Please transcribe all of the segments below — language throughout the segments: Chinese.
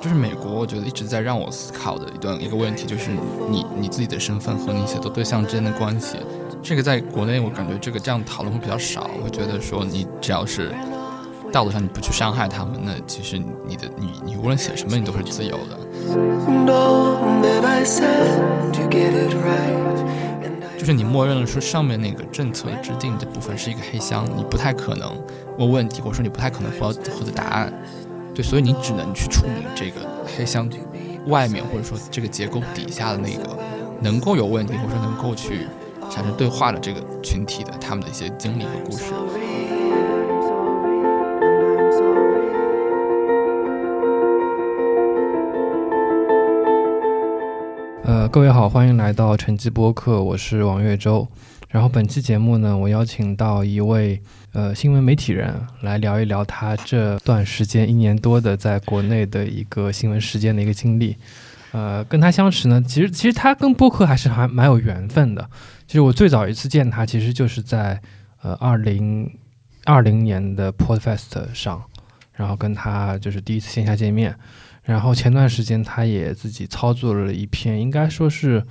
就是美国，我觉得一直在让我思考的一段一个问题，就是你你自己的身份和你写作对象之间的关系。这个在国内，我感觉这个这样讨论会比较少。我觉得说，你只要是道德上你不去伤害他们，那其实你的你你无论写什么，你都是自由的。就是你默认了说上面那个政策制定的部分是一个黑箱，你不太可能问问题，或者说你不太可能获获得答案。对，所以你只能去处理这个黑箱外面，或者说这个结构底下的那个能够有问题，或者说能够去产生对话的这个群体的他们的一些经历和故事。呃，各位好，欢迎来到晨记播客，我是王月洲。然后本期节目呢，我邀请到一位呃新闻媒体人来聊一聊他这段时间一年多的在国内的一个新闻时间的一个经历。呃，跟他相识呢，其实其实他跟播客还是还蛮有缘分的。其实我最早一次见他，其实就是在呃二零二零年的 Podfest 上，然后跟他就是第一次线下见面。然后前段时间他也自己操作了一篇，应该说是。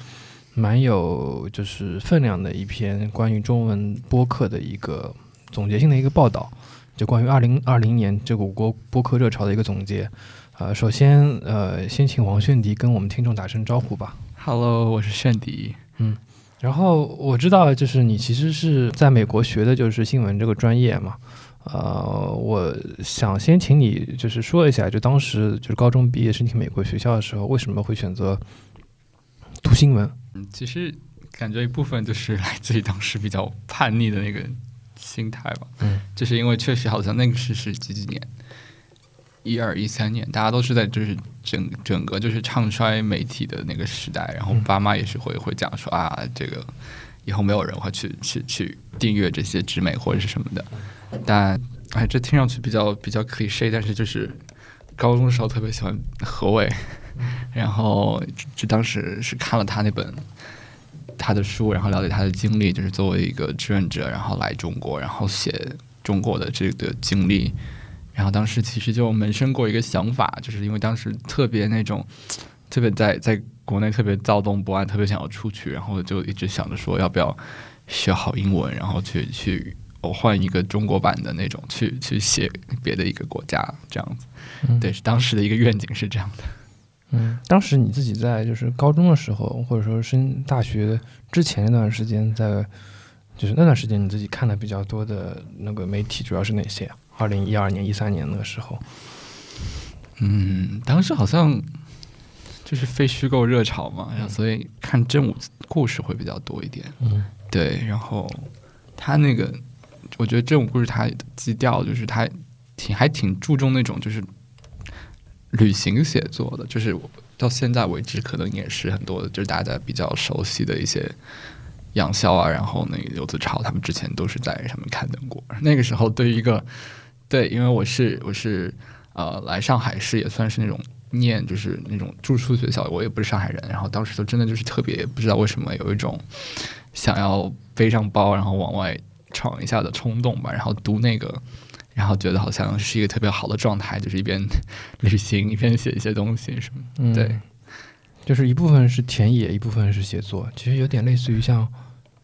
蛮有就是分量的一篇关于中文播客的一个总结性的一个报道，就关于二零二零年这个国播客热潮的一个总结。呃，首先呃，先请王炫迪跟我们听众打声招呼吧。Hello，我是炫迪。嗯，然后我知道就是你其实是在美国学的就是新闻这个专业嘛。呃，我想先请你就是说一下，就当时就是高中毕业申请美国学校的时候，为什么会选择读新闻？嗯，其实感觉一部分就是来自于当时比较叛逆的那个心态吧。嗯，就是因为确实好像那个是是几几年，一二一三年，大家都是在就是整整个就是唱衰媒体的那个时代，然后爸妈也是会会讲说啊，这个以后没有人会去去去订阅这些纸媒或者是什么的。但哎，这听上去比较比较 cliche，但是就是高中的时候特别喜欢何伟。然后就当时是看了他那本他的书，然后了解他的经历，就是作为一个志愿者，然后来中国，然后写中国的这个经历。然后当时其实就萌生过一个想法，就是因为当时特别那种特别在在国内特别躁动不安，特别想要出去，然后就一直想着说要不要学好英文，然后去去我换一个中国版的那种，去去写别的一个国家这样子。对，是当时的一个愿景是这样的。嗯，当时你自己在就是高中的时候，或者说升大学之前那段时间，在就是那段时间你自己看的比较多的那个媒体主要是哪些？二零一二年、一三年那个时候，嗯，当时好像就是非虚构热潮嘛，然后所以看真武故事会比较多一点。嗯，对，然后他那个，我觉得这种故事它基调就是它挺还挺注重那种就是。旅行写作的，就是到现在为止，可能也是很多，就是大家比较熟悉的一些杨潇啊，然后那个刘子超，他们之前都是在上面刊登过。那个时候，对于一个 对，因为我是我是呃来上海市，也算是那种念就是那种住宿学校，我也不是上海人，然后当时就真的就是特别不知道为什么有一种想要背上包，然后往外闯一下的冲动吧，然后读那个。然后觉得好像是一个特别好的状态，就是一边 旅行一边写一些东西什么。对，就是一部分是田野，一部分是写作，其实有点类似于像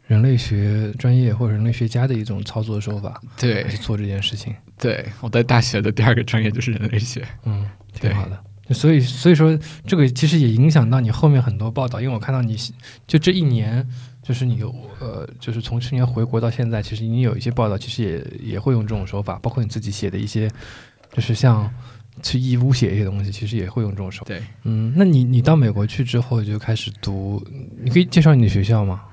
人类学专业或者人类学家的一种操作手法。对，去做这件事情。对，我在大学的第二个专业就是人类学。嗯，挺好的。所以，所以说这个其实也影响到你后面很多报道，因为我看到你就这一年。就是你呃，就是从去年回国到现在，其实你有一些报道，其实也也会用这种手法，包括你自己写的一些，就是像去义乌写一些东西，其实也会用这种手法。对，嗯，那你你到美国去之后就开始读，你可以介绍你的学校吗？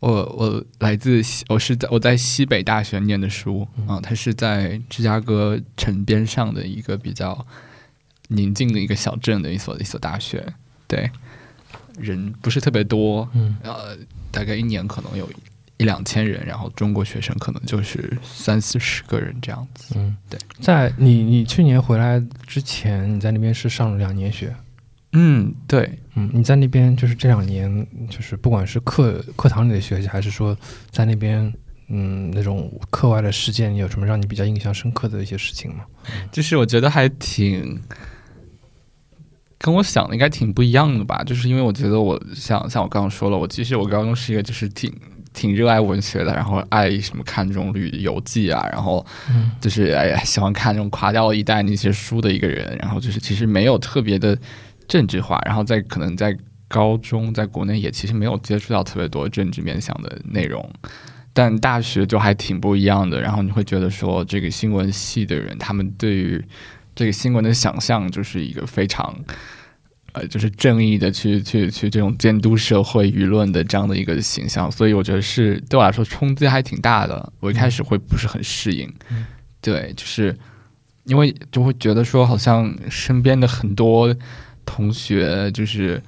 我我来自我是在我在西北大学念的书啊，它是在芝加哥城边上的一个比较宁静的一个小镇的一所一所大学，对，人不是特别多，嗯，呃。大概一年可能有一两千人，然后中国学生可能就是三四十个人这样子。嗯，对。在你你去年回来之前，你在那边是上了两年学。嗯，对。嗯，你在那边就是这两年，就是不管是课课堂里的学习，还是说在那边嗯，那种课外的事件，有什么让你比较印象深刻的一些事情吗？就是我觉得还挺跟我想的应该挺不一样的吧。就是因为我觉得我像像我刚刚说了，我其实我高中是一个就是挺挺热爱文学的，然后爱什么看这种旅游记啊，然后就是哎呀喜欢看这种垮掉一代那些书的一个人。然后就是其实没有特别的政治化，然后在可能在高中在国内也其实没有接触到特别多政治面向的内容。但大学就还挺不一样的，然后你会觉得说，这个新闻系的人，他们对于这个新闻的想象，就是一个非常，呃，就是正义的去去去这种监督社会舆论的这样的一个形象，所以我觉得是对我来说冲击还挺大的。我一开始会不是很适应，对，就是因为就会觉得说，好像身边的很多同学就是。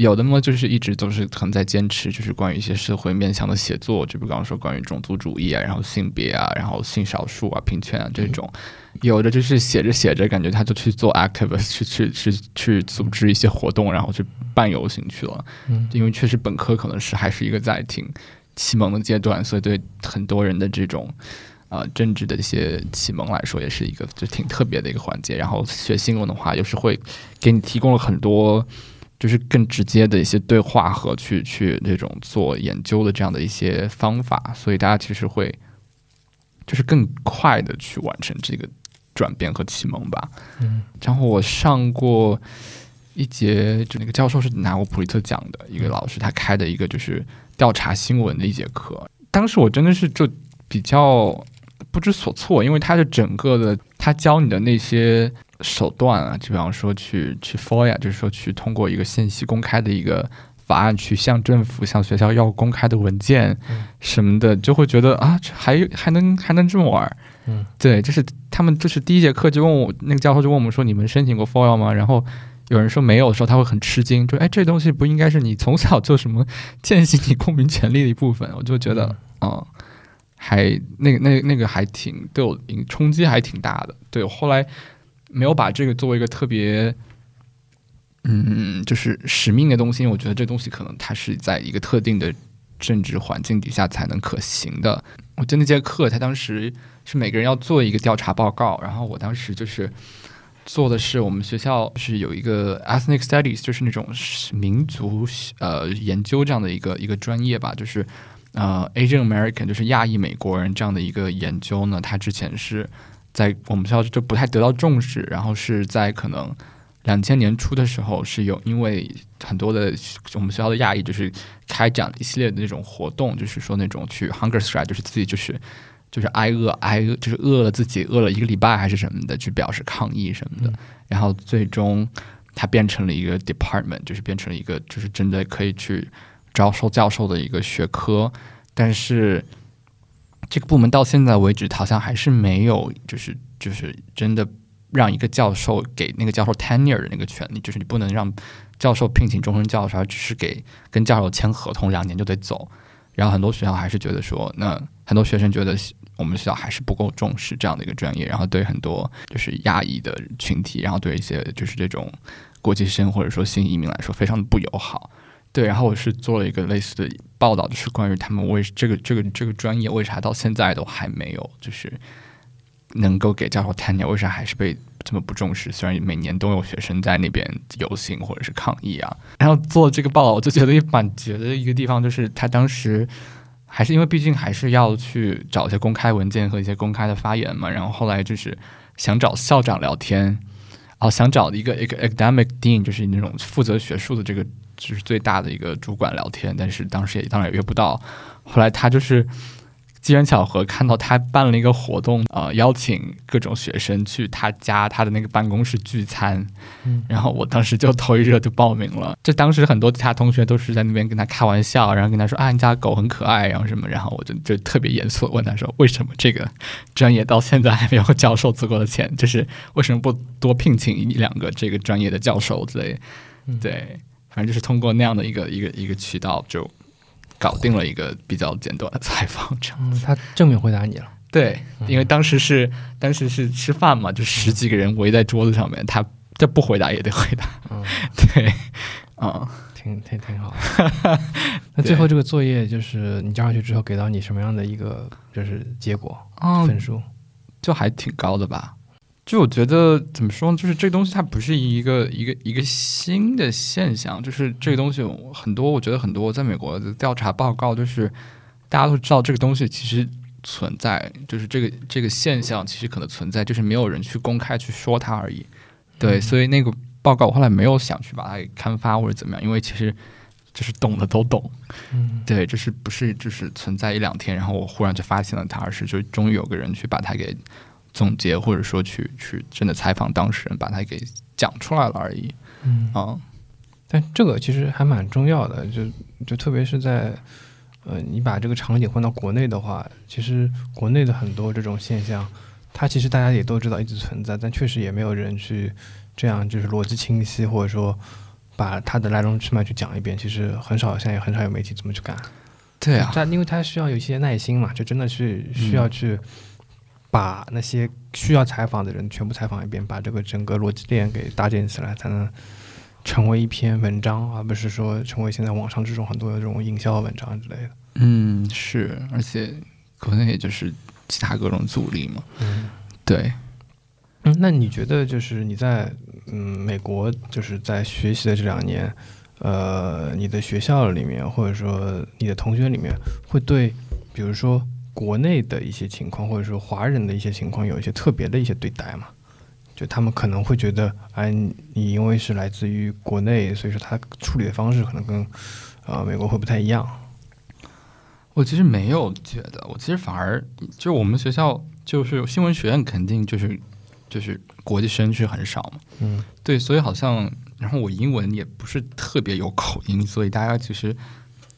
有的嘛，就是一直都是可能在坚持，就是关于一些社会面向的写作，就比方说关于种族主义啊，然后性别啊，然后性少数啊、平权啊这种。有的就是写着写着，感觉他就去做 activist，去去去去组织一些活动，然后去办游行去了。嗯，因为确实本科可能是还是一个在挺启蒙的阶段，所以对很多人的这种呃政治的一些启蒙来说，也是一个就挺特别的一个环节。然后学新闻的话，又是会给你提供了很多。就是更直接的一些对话和去去那种做研究的这样的一些方法，所以大家其实会就是更快的去完成这个转变和启蒙吧。嗯，然后我上过一节，就那个教授是拿过普利特奖的一个老师，他开的一个就是调查新闻的一节课。当时我真的是就比较不知所措，因为他的整个的他教你的那些。手段啊，就比方说去去 FOIA，就是说去通过一个信息公开的一个法案，去向政府、向学校要公开的文件什么的，就会觉得啊，还还能还能这么玩？嗯，对，就是他们就是第一节课就问我，那个教授就问我们说，你们申请过 FOIA 吗？然后有人说没有的时候，他会很吃惊，就哎，这东西不应该是你从小就什么践行你公民权利的一部分？我就觉得，嗯，还那个那那个还挺对我冲击还挺大的。对，后来。没有把这个作为一个特别，嗯，就是使命的东西。我觉得这东西可能它是在一个特定的政治环境底下才能可行的。我记得那节课，他当时是每个人要做一个调查报告，然后我当时就是做的是我们学校是有一个 ethnic studies，就是那种民族呃研究这样的一个一个专业吧，就是呃 Asian American，就是亚裔美国人这样的一个研究呢。他之前是。在我们学校就不太得到重视，然后是在可能两千年初的时候，是有因为很多的我们学校的亚裔就是开展了一系列的那种活动，就是说那种去 hunger strike，就是自己就是就是挨饿挨饿，就是饿了自己饿了一个礼拜还是什么的，去表示抗议什么的，然后最终它变成了一个 department，就是变成了一个就是真的可以去招收教授的一个学科，但是。这个部门到现在为止，好像还是没有，就是就是真的让一个教授给那个教授 tenure 的那个权利，就是你不能让教授聘请终身教授，而只是给跟教授签合同，两年就得走。然后很多学校还是觉得说，那很多学生觉得我们学校还是不够重视这样的一个专业，然后对很多就是亚裔的群体，然后对一些就是这种国际生或者说新移民来说，非常的不友好。对，然后我是做了一个类似的报道，就是关于他们为这个这个这个专业为啥到现在都还没有，就是能够给教授 t e n u r 为啥还是被这么不重视？虽然每年都有学生在那边游行或者是抗议啊，然后做这个报道，我就觉得也蛮绝的一个地方，就是他当时还是因为毕竟还是要去找一些公开文件和一些公开的发言嘛，然后后来就是想找校长聊天，哦，想找一个一个 academic dean，就是那种负责学术的这个。就是最大的一个主管聊天，但是当时也当然也约不到。后来他就是机缘巧合看到他办了一个活动，呃，邀请各种学生去他家他的那个办公室聚餐。嗯，然后我当时就头一热就报名了。就当时很多其他同学都是在那边跟他开玩笑，然后跟他说啊，你家狗很可爱，然后什么。然后我就就特别严肃问他说，为什么这个专业到现在还没有教授足够的钱？就是为什么不多聘请一两个这个专业的教授之类？对。反正就是通过那样的一个一个一个渠道，就搞定了一个比较简短的采访。这样，他正面回答你了。对，因为当时是当时是吃饭嘛，就十几个人围在桌子上面，他这不回答也得回答。嗯，对，嗯，挺挺挺好。那最后这个作业就是你交上去之后，给到你什么样的一个就是结果分数？就还挺高的吧。就我觉得怎么说呢？就是这东西它不是一个一个一个新的现象，就是这个东西很多，我觉得很多在美国的调查报告，就是大家都知道这个东西其实存在，就是这个这个现象其实可能存在，就是没有人去公开去说它而已。对，所以那个报告我后来没有想去把它给刊发或者怎么样，因为其实就是懂的都懂。嗯，对，就是不是就是存在一两天，然后我忽然就发现了它，而是就终于有个人去把它给。总结或者说去去真的采访当事人，把它给讲出来了而已。嗯啊，但这个其实还蛮重要的，就就特别是在呃，你把这个场景换到国内的话，其实国内的很多这种现象，它其实大家也都知道一直存在，但确实也没有人去这样就是逻辑清晰，或者说把它的来龙去脉去讲一遍。其实很少，现在也很少有媒体这么去干。对啊，但因为他需要有一些耐心嘛，就真的是需要去。把那些需要采访的人全部采访一遍，把这个整个逻辑链给搭建起来，才能成为一篇文章，而不是说成为现在网上这种很多的这种营销文章之类的。嗯，是，而且可能也就是其他各种阻力嘛。嗯，对。嗯，那你觉得就是你在嗯美国就是在学习的这两年，呃，你的学校里面或者说你的同学里面，会对比如说。国内的一些情况，或者说华人的一些情况，有一些特别的一些对待嘛？就他们可能会觉得，哎，你因为是来自于国内，所以说他处理的方式可能跟呃美国会不太一样。我其实没有觉得，我其实反而就我们学校就是新闻学院，肯定就是就是国际生是很少嘛。嗯，对，所以好像然后我英文也不是特别有口音，所以大家其实。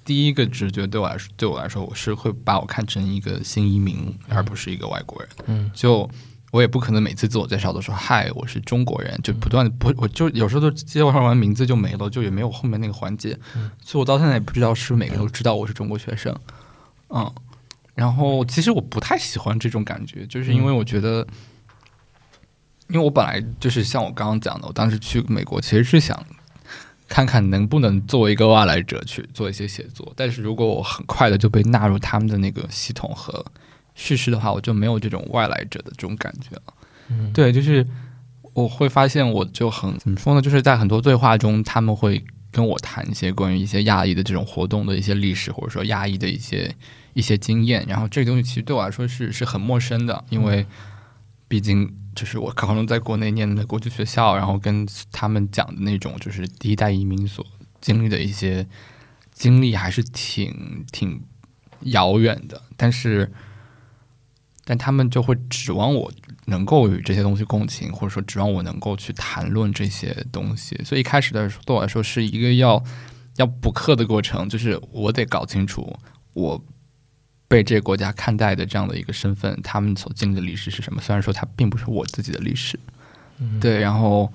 第一个直觉对我来说，对我来说，我是会把我看成一个新移民，而不是一个外国人。嗯，就我也不可能每次自我介绍都说“嗨，我是中国人”，就不断的不，我就有时候都介绍完名字就没了，就也没有后面那个环节。所以我到现在也不知道是不是每个人都知道我是中国学生。嗯，然后其实我不太喜欢这种感觉，就是因为我觉得，因为我本来就是像我刚刚讲的，我当时去美国其实是想。看看能不能作为一个外来者去做一些写作，但是如果我很快的就被纳入他们的那个系统和叙事的话，我就没有这种外来者的这种感觉了。嗯，对，就是我会发现，我就很怎么说呢？就是在很多对话中，他们会跟我谈一些关于一些亚裔的这种活动的一些历史，或者说亚裔的一些一些经验。然后这个东西其实对我来说是是很陌生的，因为毕竟。就是我可能在国内念的国际学校，然后跟他们讲的那种，就是第一代移民所经历的一些经历，还是挺挺遥远的。但是，但他们就会指望我能够与这些东西共情，或者说指望我能够去谈论这些东西。所以一开始的时候，对我来说是一个要要补课的过程，就是我得搞清楚我。被这个国家看待的这样的一个身份，他们所经历的历史是什么？虽然说它并不是我自己的历史，对，然后，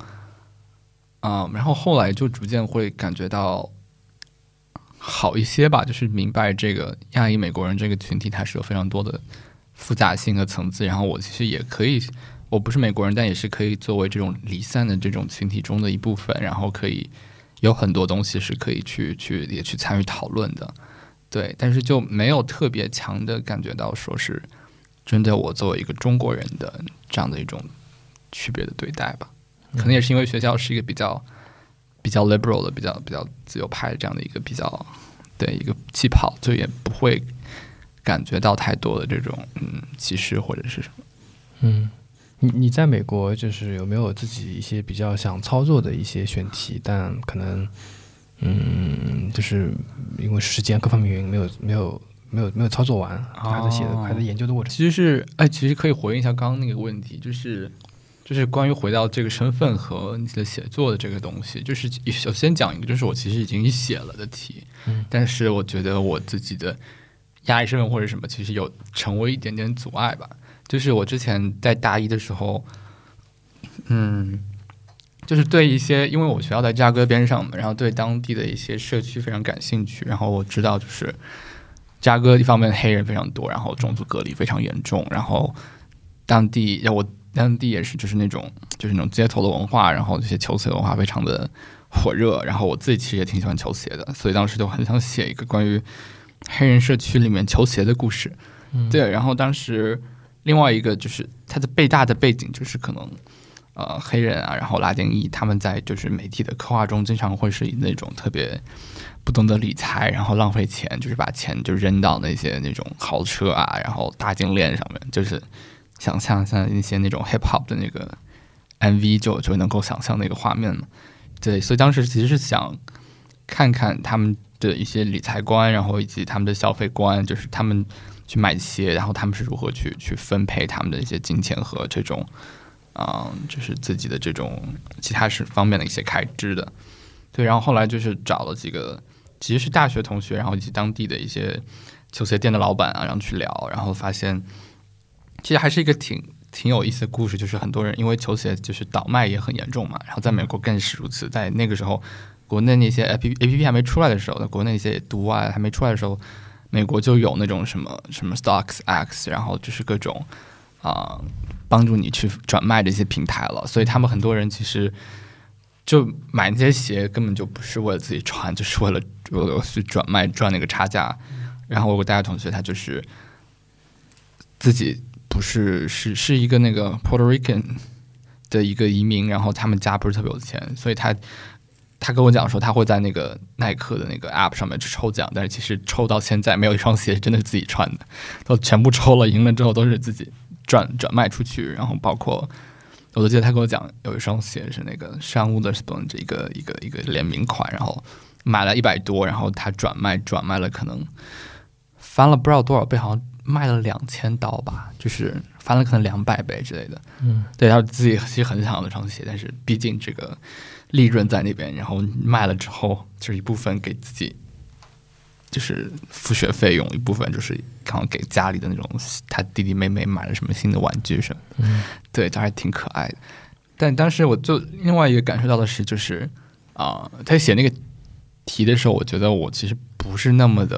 啊，然后后来就逐渐会感觉到好一些吧，就是明白这个亚裔美国人这个群体，它是有非常多的复杂性和层次。然后我其实也可以，我不是美国人，但也是可以作为这种离散的这种群体中的一部分，然后可以有很多东西是可以去去也去参与讨论的。对，但是就没有特别强的感觉到说是针对我作为一个中国人的这样的一种区别的对待吧？可能也是因为学校是一个比较比较 liberal 的、比较比较自由派这样的一个比较对一个气泡，就也不会感觉到太多的这种嗯歧视或者是什么。嗯，你你在美国就是有没有自己一些比较想操作的一些选题，但可能。嗯，就是因为时间各方面原因，没有没有没有没有操作完，还在写的还在研究的过程。其实是哎，其实可以回应一下刚刚那个问题，就是就是关于回到这个身份和你的写作的这个东西。就是首先讲一个，就是我其实已经写了的题，嗯，但是我觉得我自己的压抑身份或者什么，其实有成为一点点阻碍吧。就是我之前在大一的时候，嗯。就是对一些，因为我学校在芝加哥边上嘛，然后对当地的一些社区非常感兴趣。然后我知道，就是芝加哥一方面黑人非常多，然后种族隔离非常严重。然后当地要，我当地也是就是那种就是那种街头的文化，然后这些球鞋文化非常的火热。然后我自己其实也挺喜欢球鞋的，所以当时就很想写一个关于黑人社区里面球鞋的故事。对，然后当时另外一个就是它的背大的背景就是可能呃黑人啊，然后拉丁裔他们在就是媒体的刻画中经常会是以那种特别。不懂得理财，然后浪费钱，就是把钱就扔到那些那种豪车啊，然后大金链上面，就是想象像一些那种 hip hop 的那个 MV，就就能够想象那个画面嘛。对，所以当时其实是想看看他们的一些理财观，然后以及他们的消费观，就是他们去买鞋，然后他们是如何去去分配他们的一些金钱和这种，嗯，就是自己的这种其他是方面的一些开支的。对，然后后来就是找了几个。其实是大学同学，然后以及当地的一些球鞋店的老板啊，然后去聊，然后发现其实还是一个挺挺有意思的故事。就是很多人因为球鞋就是倒卖也很严重嘛，然后在美国更是如此。在那个时候，国内那些 A P A P P 还没出来的时候，在国内一些毒啊还没出来的时候，美国就有那种什么什么 Stocks X，然后就是各种啊帮助你去转卖这些平台了。所以他们很多人其实。就买那些鞋根本就不是为了自己穿，就是为了去转卖赚那个差价。然后我大学同学，他就是自己不是是是一个那个 Puerto Rican 的一个移民，然后他们家不是特别有钱，所以他他跟我讲说他会在那个耐克的那个 App 上面去抽奖，但是其实抽到现在没有一双鞋真的是自己穿的，都全部抽了，赢了之后都是自己转转卖出去，然后包括。我都记得他跟我讲，有一双鞋是那个山屋的 Stone 这一个一个一个联名款，然后买了一百多，然后他转卖转卖了，可能翻了不知道多少倍，好像卖了两千刀吧，就是翻了可能两百倍之类的。嗯，对，他自己其实很想要那双鞋，但是毕竟这个利润在那边，然后卖了之后，就是一部分给自己。就是付学费用一部分，就是刚给家里的那种他弟弟妹妹买了什么新的玩具什么，嗯，对，他还挺可爱的。但当时我就另外一个感受到的是，就是啊，他写那个题的时候，我觉得我其实不是那么的，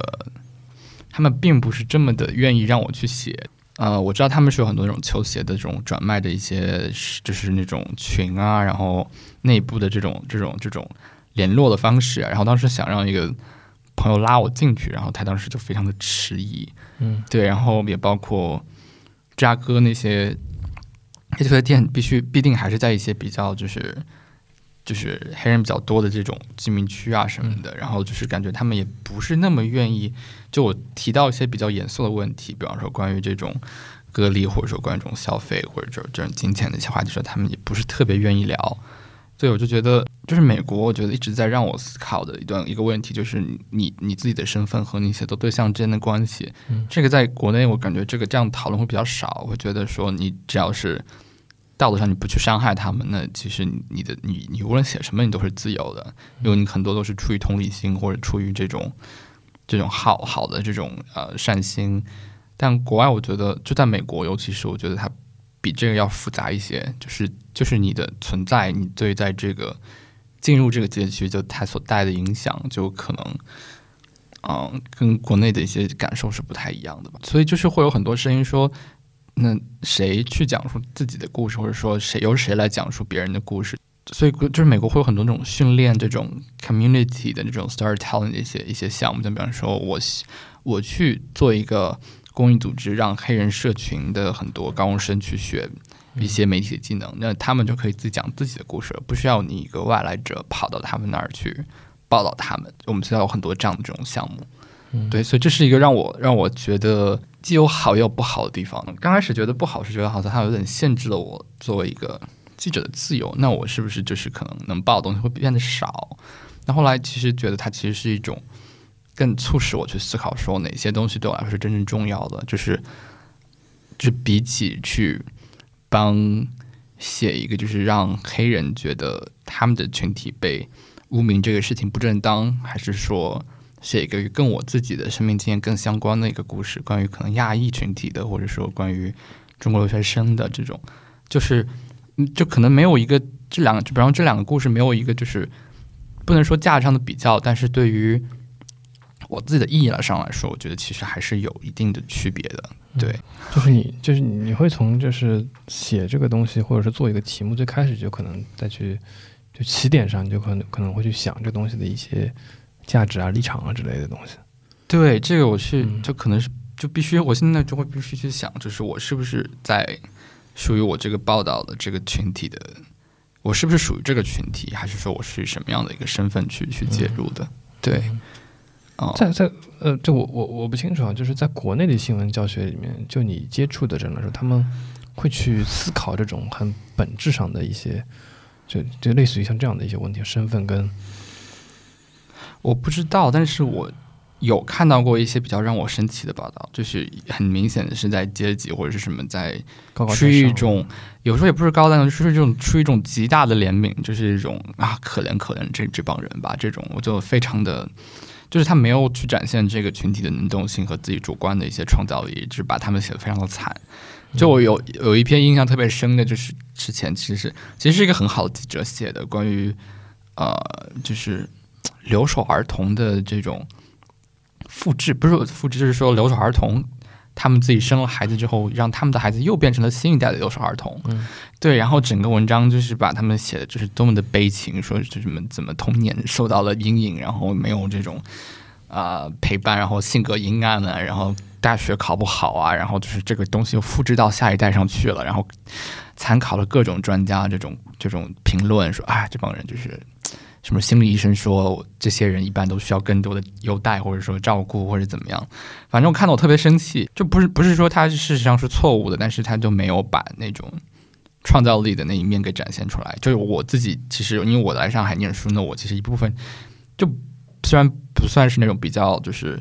他们并不是这么的愿意让我去写。呃，我知道他们是有很多那种球鞋的这种转卖的一些，就是那种群啊，然后内部的这种这种这种联络的方式啊，然后当时想让一个。朋友拉我进去，然后他当时就非常的迟疑，嗯，对，然后也包括芝加哥那些黑球店，必须必定还是在一些比较就是就是黑人比较多的这种居民区啊什么的，然后就是感觉他们也不是那么愿意。就我提到一些比较严肃的问题，比方说关于这种隔离，或者说关于这种消费，或者这种这种金钱的一些话题，说他们也不是特别愿意聊。对，我就觉得，就是美国，我觉得一直在让我思考的一段一个问题，就是你你自己的身份和你写作对象之间的关系。这个在国内，我感觉这个这样讨论会比较少。我会觉得说，你只要是道德上你不去伤害他们，那其实你的你你无论写什么，你都是自由的，因为你很多都是出于同理心或者出于这种这种好好的这种呃善心。但国外，我觉得就在美国，尤其是我觉得它。比这个要复杂一些，就是就是你的存在，你对在这个进入这个街区就它所带的影响，就可能，嗯，跟国内的一些感受是不太一样的吧。所以就是会有很多声音说，那谁去讲述自己的故事，或者说谁由谁来讲述别人的故事？所以就是美国会有很多那种训练这种 community 的这种 storytelling 的一些一些项目，就比方说我我去做一个。公益组织让黑人社群的很多高中生去学一些媒体的技能，那他们就可以自己讲自己的故事，不需要你一个外来者跑到他们那儿去报道他们。我们学校有很多这样的这种项目，对，所以这是一个让我让我觉得既有好也有不好的地方。刚开始觉得不好是觉得好像它有点限制了我作为一个记者的自由，那我是不是就是可能能报的东西会变得少？那后来其实觉得它其实是一种。更促使我去思考，说哪些东西对我来说是真正重要的，就是，就比起去帮写一个，就是让黑人觉得他们的群体被污名这个事情不正当，还是说写一个跟我自己的生命经验更相关的一个故事，关于可能亚裔群体的，或者说关于中国留学生的这种，就是就可能没有一个这两个，就比方这两个故事没有一个就是不能说价值上的比较，但是对于我自己的意义来上来说，我觉得其实还是有一定的区别的。对，就是你，就是你会从就是写这个东西，或者是做一个题目，最开始就可能再去就起点上，你就可能可能会去想这东西的一些价值啊、立场啊之类的东西。对，这个我是嗯就可能是就必须，我现在就会必须去想，就是我是不是在属于我这个报道的这个群体的，我是不是属于这个群体，还是说我是以什么样的一个身份去去介入的？对，哦，在在呃，这我我我不清楚啊，就是在国内的新闻教学里面，就你接触的人来说，他们会去思考这种很本质上的一些，就就类似于像这样的一些问题，身份跟我不知道，但是我有看到过一些比较让我生气的报道，就是很明显的是在阶级或者是什么在出于一种，有时候也不是高淡，就是这种出于一种极大的怜悯，就是一种啊可怜可怜这这帮人吧，这种我就非常的，就是他没有去展现这个群体的能动性和自己主观的一些创造力，就是把他们写的非常的惨。就我有有一篇印象特别深的，就是之前其实是其实是一个很好的记者写的，关于呃就是留守儿童的这种复制，不是复制，就是说留守儿童他们自己生了孩子之后，让他们的孩子又变成了新一代的留守儿童。嗯，对，然后整个文章就是把他们写的就是多么的悲情，说就什么怎么童年受到了阴影，然后没有这种啊、呃陪伴，然后性格阴暗啊，然后大学考不好啊，然后就是这个东西又复制到下一代上去了，然后参考了各种专家这种这种评论，说啊这帮人就是。什么心理医生说，这些人一般都需要更多的优待，或者说照顾，或者怎么样。反正我看到我特别生气，就不是不是说他事实上是错误的，但是他就没有把那种创造力的那一面给展现出来。就是我自己，其实因为我来上海念书呢，我其实一部分就虽然不算是那种比较就是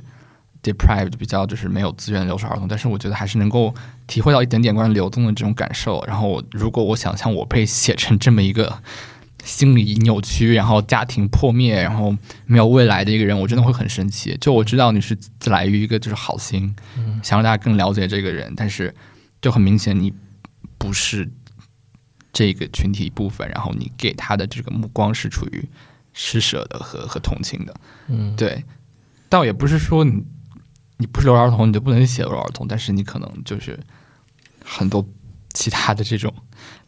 deprived 比较就是没有资源的留守儿童，但是我觉得还是能够体会到一点点关于流动的这种感受。然后如果我想象我被写成这么一个。心理扭曲，然后家庭破灭，然后没有未来的一个人，我真的会很生气。就我知道你是自来于一个就是好心，嗯想让大家更了解这个人，但是就很明显你不是这个群体一部分，然后你给他的这个目光是处于施舍的和和同情的。嗯，对，倒也不是说你你不是留守儿童你就不能写留守儿童，但是你可能就是很多其他的这种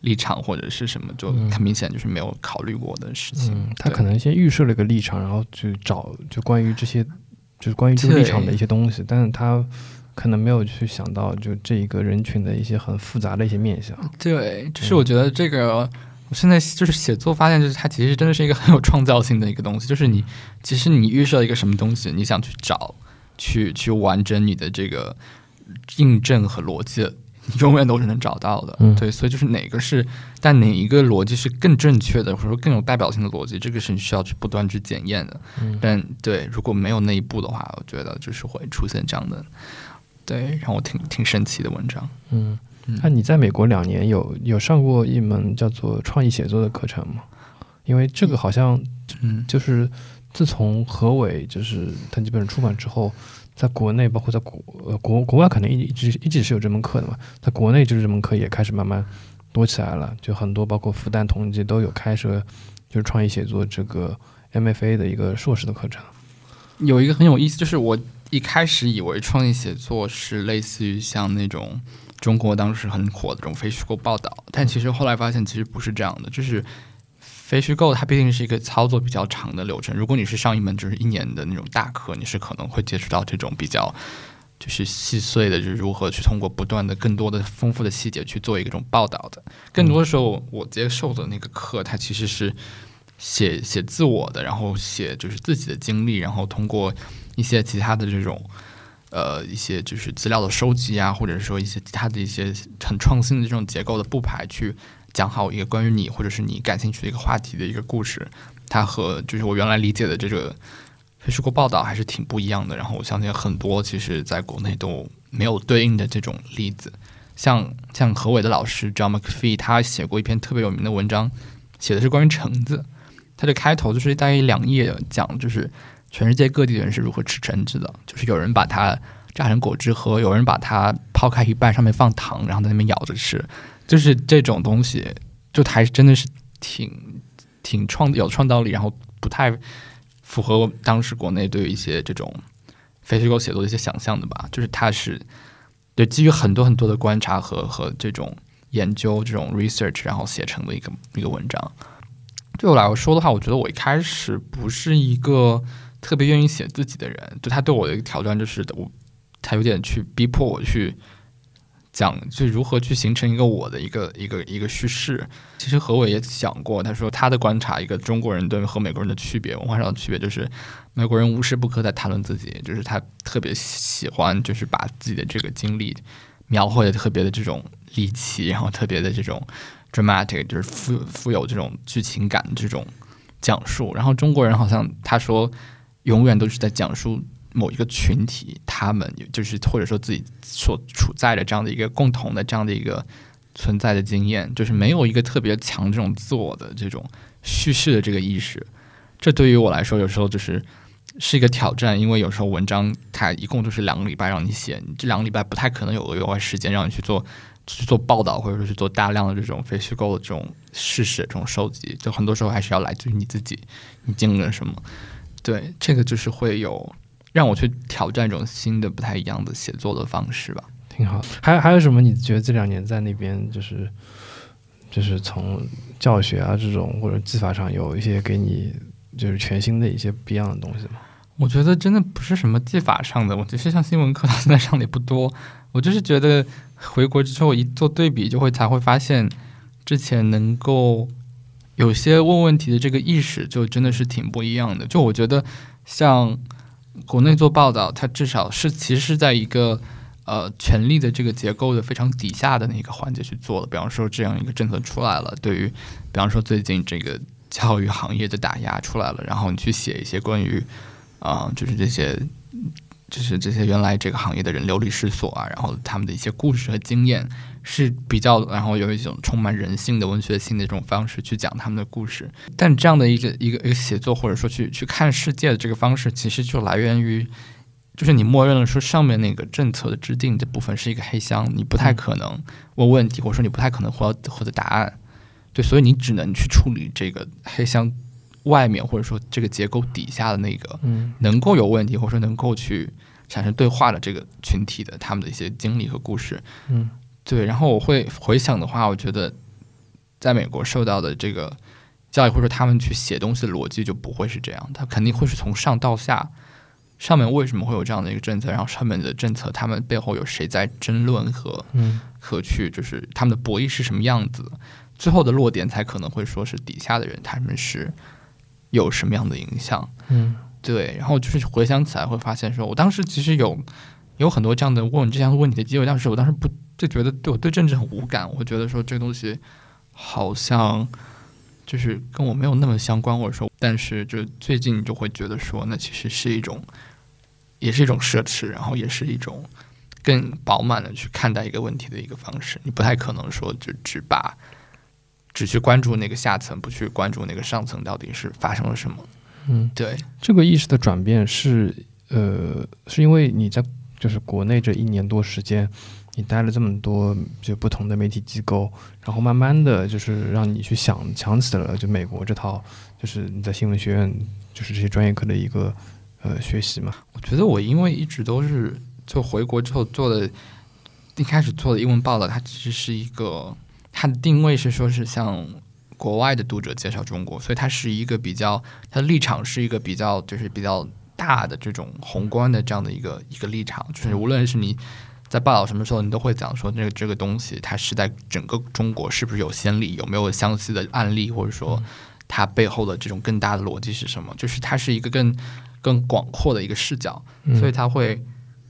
立场或者是什么，就嗯很明显就是没有考虑过的事情。嗯，他可能先预设了一个立场，然后去找就关于这些，就是关于这个立场的一些东西，但是他可能没有去想到就这一个人群的一些很复杂的一些面相。对，就是我觉得这个，我现在就是写作发现，就是它其实真的是一个很有创造性的一个东西。就是你其实你预设一个什么东西，你想去找，去去完整你的这个印证和逻辑，你永远都是能找到的。嗯对，所以就是哪个是，但哪一个逻辑是更正确的，或者说更有代表性的逻辑，这个是你需要去不断去检验的。嗯但对，如果没有那一步的话，我觉得就是会出现这样的，对，让我挺挺神奇的文章。嗯，嗯那你在美国两年有有上过一门叫做创意写作的课程吗？因为这个好像嗯，就是自从何伟就是他基本上出版之后，在国内包括在国呃国国外可能一一直一直是有这门课的嘛，在国内就是这门课也开始慢慢多起来了，就很多包括复旦同济都有开设就是创意写作这个 MFA 的一个硕士的课程。有一个很有意思，就是我一开始以为创意写作是类似于像那种中国当时很火的这种非虚构报道，但其实后来发现其实不是这样的，就是非虚构它毕竟是一个操作比较长的流程。如果你是上一门就是一年的那种大课，你是可能会接触到这种比较。就是细碎的，就是如何去通过不断的、更多的丰富的细节去做一个这种报道的。更多的时候，我接受的那个课，它其实是写 写自我的，然后写就是自己的经历，然后通过一些其他的这种呃一些就是资料的收集啊，或者说一些其他的一些很创新的这种结构的布排，去讲好一个关于你或者是你感兴趣的一个话题的一个故事。它和就是我原来理解的这个非虚构报道还是挺不一样的。然后我相信很多其实在国内都没有对应的这种例子。像像何伟的老师 John McPhee，他写过一篇特别有名的文章，写的是关于橙子。它的开头就是大概两页，讲就是全世界各地的人是如何吃橙子的，就是有人把它榨成果汁喝，有人把它抛开一半，上面放糖，然后在那边咬着吃，就是这种东西，就还真的是挺挺创有创造力，然后不太符合当时国内对于一些这种非虚构写作的一些想象的吧，就是它是。对基于很多很多的观察和和这种研究这种 research，然后写成的一个一个文章。对我来说的话，我觉得我一开始不是一个特别愿意写自己的人，就他对我的一个挑战就是我，他有点去逼迫我去讲，就如何去形成一个我的一个一个一个叙事。其实何伟也讲过，他说他的观察一个中国人对和美国人的区别，文化上的区别就是美国人无时不刻在谈论自己，就是他特别喜欢就是把自己的这个经历描绘的特别的这种离奇，然后特别的这种 dramatic，就是富富有这种剧情感这种讲述。然后中国人好像他说永远都是在讲述某一个群体，他们就是或者说自己所处在的这样的一个共同的这样的一个。存在的经验就是没有一个特别强这种自我的这种叙事的这个意识，这对于我来说有时候就是是一个挑战，因为有时候文章它一共就是两个礼拜让你写，你这两个礼拜不太可能有额外时间让你去做去做报道，或者说去做大量的这种非虚构的这种事实这种收集，就很多时候还是要来自于你自己，你经历了什么？对，这个就是会有让我去挑战一种新的不太一样的写作的方式吧。挺好，还有还有什么？你觉得这两年在那边就是就是从教学啊这种或者技法上有一些给你就是全新的一些不一样的东西吗？我觉得真的不是什么技法上的，我其实像新闻课到现在上的也不多。我就是觉得回国之后一做对比，就会才会发现之前能够有些问问题的这个意识，就真的是挺不一样的。就我觉得像国内做报道，它至少是其实是在一个。呃，权力的这个结构的非常底下的那个环节去做的。比方说，这样一个政策出来了，对于，比方说最近这个教育行业的打压出来了，然后你去写一些关于，啊，就是这些，就是这些原来这个行业的人流离失所啊，然后他们的一些故事和经验是比较，然后有一种充满人性的文学性的这种方式去讲他们的故事。但这样的一个一个一个写作或者说去去看世界的这个方式，其实就来源于。就是你默认了说上面那个政策的制定这部分是一个黑箱，你不太可能问问题，或者说你不太可能获得获得答案，对，所以你只能去处理这个黑箱外面或者说这个结构底下的那个，能够有问题或者说能够去产生对话的这个群体的他们的一些经历和故事，嗯，对，然后我会回想的话，我觉得在美国受到的这个教育或者说他们去写东西的逻辑就不会是这样，他肯定会是从上到下。上面为什么会有这样的一个政策？然后上面的政策，他们背后有谁在争论和和去，就是他们的博弈是什么样子？最后的落点才可能会说是底下的人他们是有什么样的影响？嗯，对。然后就是回想起来会发现，说我当时其实有有很多这样的问这样的问题的机会，但是我当时不就觉得对我对政治很无感，我觉得说这个东西好像就是跟我没有那么相关，或者说，但是就最近就会觉得说，那其实是一种。也是一种奢侈，然后也是一种更饱满的去看待一个问题的一个方式。你不太可能说就只把只去关注那个下层，不去关注那个上层到底是发生了什么。嗯，对，这个意识的转变是呃，是因为你在就是国内这一年多时间，你待了这么多就不同的媒体机构，然后慢慢的就是让你去想想起了就美国这套，就是你在新闻学院就是这些专业课的一个。呃，学习嘛，我觉得我因为一直都是就回国之后做的，一开始做的英文报道，它其实是一个它的定位是说是向国外的读者介绍中国，所以它是一个比较它的立场是一个比较就是比较大的这种宏观的这样的一个一个立场，就是无论是你在报道什么时候，你都会讲说这个这个东西它是在整个中国是不是有先例，有没有相似的案例，或者说它背后的这种更大的逻辑是什么，就是它是一个更。更广阔的一个视角，所以它会，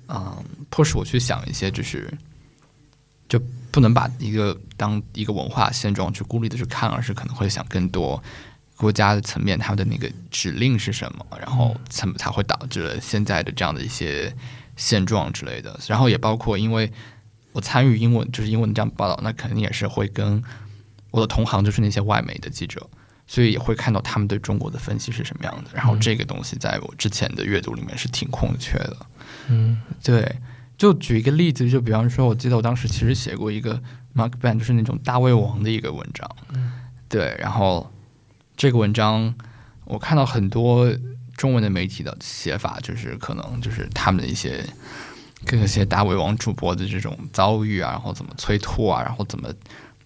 嗯，迫使我去想一些，就是就不能把一个当一个文化现状去孤立的去看，而是可能会想更多国家的层面，他的那个指令是什么，然后才才会导致了现在的这样的一些现状之类的。然后也包括，因为我参与英文，就是英文这样报道，那肯定也是会跟我的同行，就是那些外媒的记者。所以也会看到他们对中国的分析是什么样的，然后这个东西在我之前的阅读里面是挺空缺的。嗯，对。就举一个例子，就比方说，我记得我当时其实写过一个 Mark Ban，就是那种大胃王的一个文章。嗯，对。然后这个文章我看到很多中文的媒体的写法，就是可能就是他们的一些各些大胃王主播的这种遭遇啊，然后怎么催吐啊，然后怎么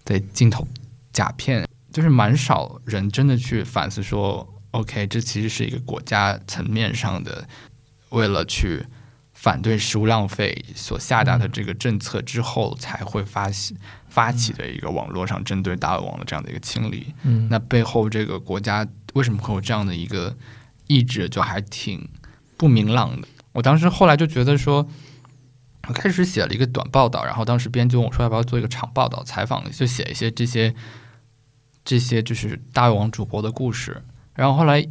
对镜头假骗，就是蛮少人真的去反思说，OK，这其实是一个国家层面上的，为了去反对食物浪费所下达的这个政策之后，才会发起发起的一个网络上针对大胃王的这样的一个清理。嗯那背后这个国家为什么会有这样的一个意志，就还挺不明朗的。我当时后来就觉得说，我开始写了一个短报道，然后当时编辑问我说要不要做一个长报道采访，就写一些这些这些就是大胃王主播的故事。然后后来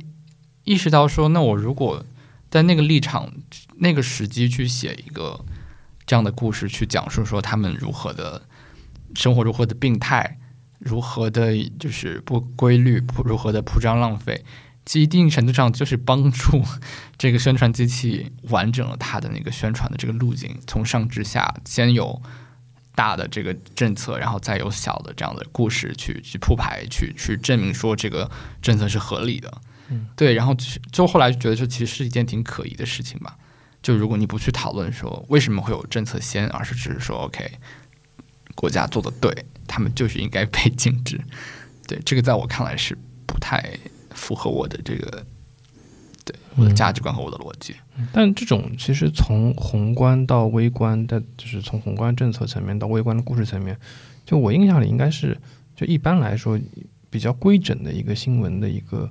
意识到说，那我如果在那个立场、那个时机去写一个这样的故事，去讲述说他们如何的生活如何的病态，如何的就是不规律，不如何的铺张浪费，一定程度上就是帮助 这个宣传机器完整了它的那个宣传的这个路径，从上至下，先有大的这个政策，然后再有小的这样的故事去去铺排，去去证明说这个政策是合理的。嗯，对，然后就就后来就觉得这其实是一件挺可疑的事情吧。就如果你不去讨论说为什么会有政策先，而是只是说 OK，国家做的对，他们就是应该被 禁止。对，这个在我看来是不太符合我的这个对我的价值观和我的逻辑。但这种其实从宏观到微观的，就是从宏观政策层面到微观的故事层面，就我印象里应该是，就一般来说比较规整的一个新闻的一个，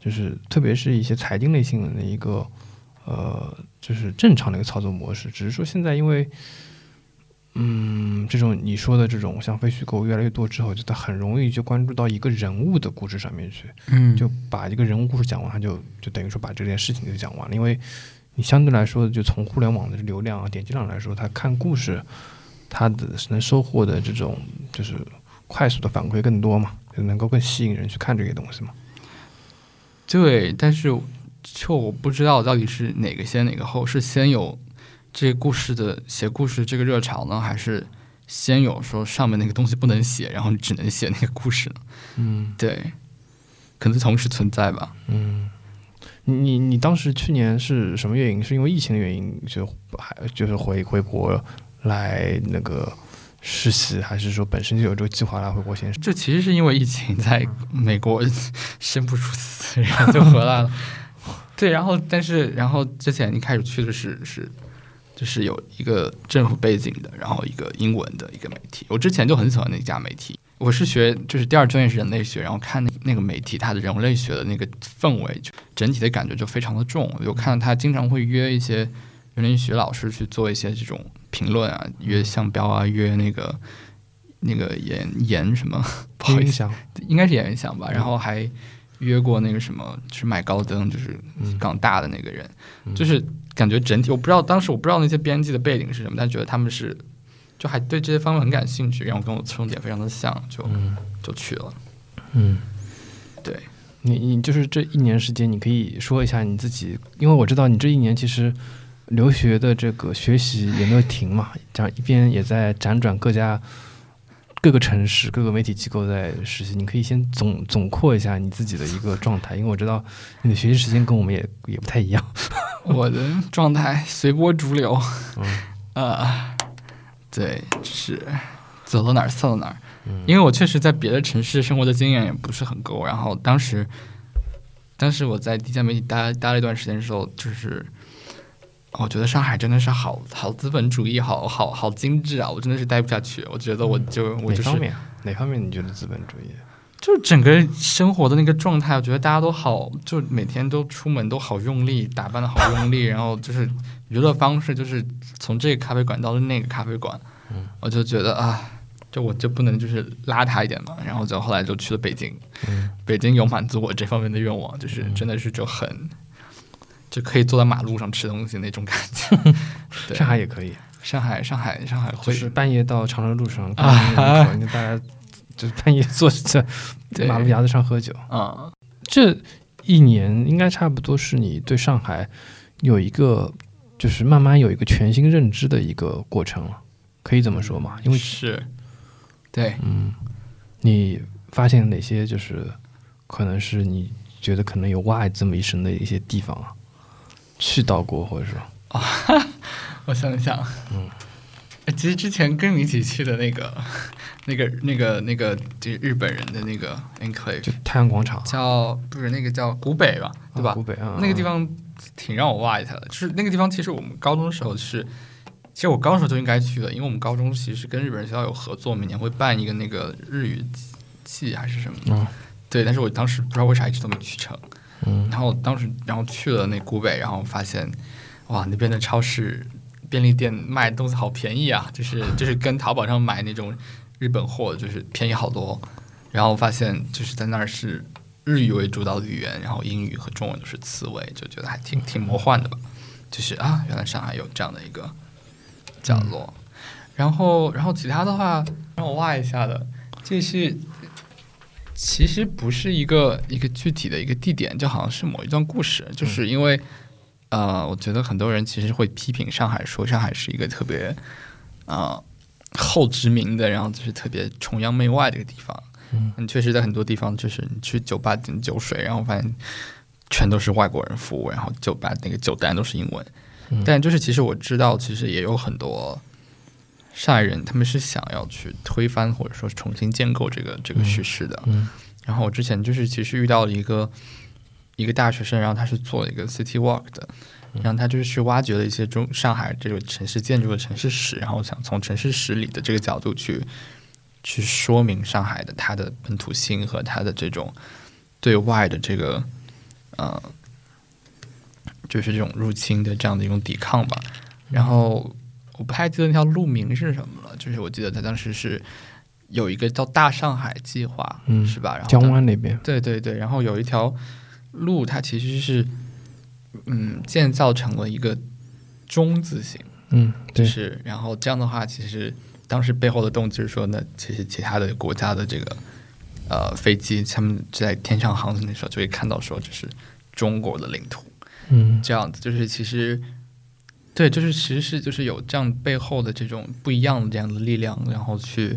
就是特别是一些财经类新闻的一个，呃，就是正常的一个操作模式。只是说现在因为，嗯，这种你说的这种像非虚构越来越多之后，就它很容易就关注到一个人物的故事上面去。嗯就把一个人物故事讲完，他就就等于说把这件事情就讲完了。因为你相对来说，就从互联网的流量啊、点击量来说，他看故事，他的能收获的这种就是快速的反馈更多嘛，就能够更吸引人去看这些东西嘛。对，但是就我不知道到底是哪个先哪个后，是先有这个故事的写故事这个热潮呢，还是先有说上面那个东西不能写，然后你只能写那个故事呢？嗯对，可能同时存在吧。嗯，你你你当时去年是什么原因？是因为疫情的原因就还就是回回国来那个实习，还是说本身就有这个计划来回国先？这其实是因为疫情在美国生不出死，然后就回来了。对，然后但是然后之前一开始去的是是就是有一个政府背景的，然后一个英文的一个媒体。我之前就很喜欢那家媒体，我是学就是第二专业是人类学，然后看那那个媒体它的人类学的那个氛围，就整体的感觉就非常的重。就看到他经常会约一些人类学老师去做一些这种评论啊，约项标啊，约那个那个严严什么，不好意思，应该是严想吧。然后还约过那个什么，就是买高登，就是嗯。港大的那个人，就是感觉整体我不知道当时我不知道那些编辑的背景是什么，但觉得他们是就还对这些方面很感兴趣，然后跟我侧重点非常的像，就、嗯。就去了。嗯。对，你你就是这一年时间，你可以说一下你自己，因为我知道你这一年其实留学的这个学习也没有停嘛，这样一边也在辗转各家各个城市、各个媒体机构在实习。你可以先总总括一下你自己的一个状态，因为我知道你的学习时间跟我们也也不太一样。我的状态随波逐流，嗯呃，对，就是走到哪儿算到哪儿。嗯因为我确实在别的城市生活的经验也不是很够，然后当时，当时我在第一家媒体待待了一段时间的时候，就是我觉得上海真的是好好资本主义，好好好精致啊！我真的是待不下去，我觉得我就我就是哪方面啊？哪方面你觉得资本主义？就是整个生活的那个状态，我觉得大家都好，就每天都出门都好用力，打扮的好用力，然后就是娱乐方式就是从这个咖啡馆到那个咖啡馆，嗯我就觉得啊，就我就不能就是邋遢一点嘛，然后就后来就去了北京，嗯北京有满足我这方面的愿望，就是嗯真的是就很。就可以坐在马路上吃东西那种感觉。对上海也可以，上海，上海，上海就会是半夜到长乐路上，啊那 大家就是半夜坐在 对马路牙子上喝酒。啊，这一年应该差不多是你对上海有一个，就是慢慢有一个全新认知的一个过程了，可以这么说吗？因为是，对，嗯，你发现哪些就是可能是你觉得可能有挖这么一生的一些地方啊？去到过或者说，啊 我想一想，嗯，其实之前跟你一起去的那个、那个、那个、那个，就是日本人的那个 enclave，就太阳广场，叫不是那个叫古北吧，对吧？啊湖北啊，那个地方挺让我哇一下的，就是那个地方，其实我们高中的时候是，其实我高中时候就应该去的，因为我们高中其实跟日本人学校有合作，每年会办一个那个日语季还是什么的，嗯。对，但是我当时不知道为啥一直都没去成，嗯然后当时然后去了那古北，然后发现哇那边的超市、便利店卖东西好便宜啊，就是 就是跟淘宝上买那种日本货就是便宜好多，然后发现就是在那儿是日语为主导的语言，然后英语和中文都是词汇，就觉得还挺挺魔幻的吧。就是啊，原来上海有这样的一个角落。然后，然后其他的话让我挖一下的，这是其实不是一个一个具体的一个地点，就好像是某一段故事，就是因为、呃，我觉得很多人其实会批评上海，说上海是一个特别呃后殖民的，然后就是特别崇洋媚外的一个地方。嗯，确实在很多地方，就是你去酒吧点酒水，然后发现全都是外国人服务，然后酒吧那个酒单都是英文。但就是其实我知道，其实也有很多上海人，他们是想要去推翻或者说重新建构这个这个叙事的。嗯然后我之前就是其实遇到了一个一个大学生，然后他是做一个 city walk 的，然后他就是去挖掘了一些中上海这个城市建筑的城市史，然后想从城市史里的这个角度去去说明上海的它的本土性和它的这种对外的这个呃，就是这种入侵的这样的一种抵抗吧。然后我不太记得那条路名是什么了，就是我记得他当时是有一个叫大上海计划，嗯是吧？然后江湾那边，对对对，然后有一条路，它其实是嗯建造成了一个中字形，嗯，就，是然后这样的话，其实当时背后的动机是说，那其实其他的国家的这个呃飞机，他们在天上航行的时候，就会看到说这是中国的领土，嗯这样子，就是其实。对，就是其实是就是有这样背后的这种不一样的这样的力量，然后去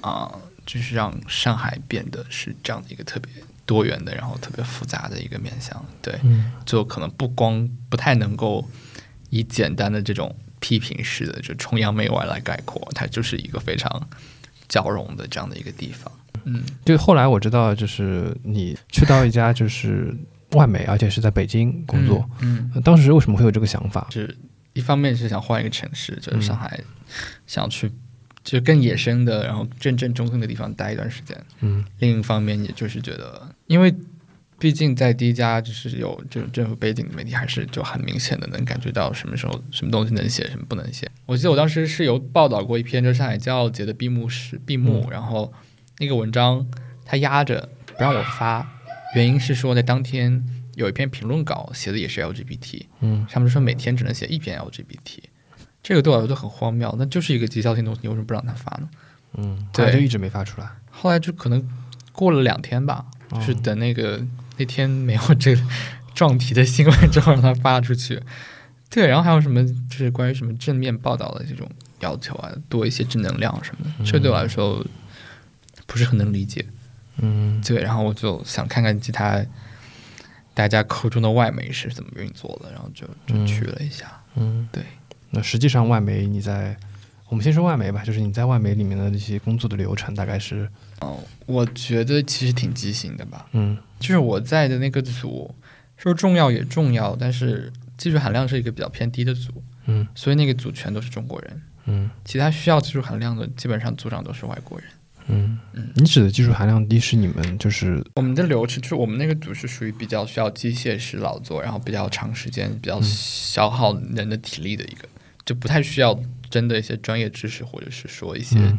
啊、就是让上海变得是这样的一个特别多元的，然后特别复杂的一个面向。对，嗯就可能不光不太能够以简单的这种批评式的就崇洋媚外来概括，它就是一个非常交融的这样的一个地方。嗯，就后来我知道，就是你去到一家就是外媒，而且是在北京工作，嗯，呃当时为什么会有这个想法？是一方面是想换一个城市，就是嗯上海，想去就更野生的，然后正正中心的地方待一段时间。嗯另一方面，也就是觉得，因为毕竟在第一家就是有这种政府背景的媒体，还是就很明显的能感觉到什么时候什么东西能写，什么不能写。我记得我当时是有报道过一篇，就是上海骄傲节的闭幕式闭幕，然后那个文章他压着不让我发，原因是说在当天有一篇评论稿写的也是 LGBT，嗯他们说每天只能写一篇 LGBT。这个对我来说就很荒谬，那就是一个绩效性东西，你为什么不让他发呢？嗯，对后来就一直没发出来。后来就可能过了两天吧，哦就是等那个那天没有这个 撞题的新闻之后，让他发出去。对，然后还有什么就是关于什么正面报道的这种要求啊，多一些正能量什么的，这对我来说不是很能理解。嗯对，然后我就想看看其他大家口中的外媒是怎么运作的，然后就就去了一下。嗯，对。那实际上外媒你在，我们先说外媒吧，就是你在外媒里面的这些工作的流程大概是，哦，我觉得其实挺畸形的吧。嗯就是我在的那个组，说重要也重要，但是技术含量是一个比较偏低的组，嗯所以那个组全都是中国人，嗯其他需要技术含量的基本上组长都是外国人。嗯嗯你指的技术含量低是你们就是我们的流程就是我们那个组是属于比较需要机械式劳作，然后比较长时间、比较消耗人的体力的一个，就不太需要真的一些专业知识，或者是说一些、嗯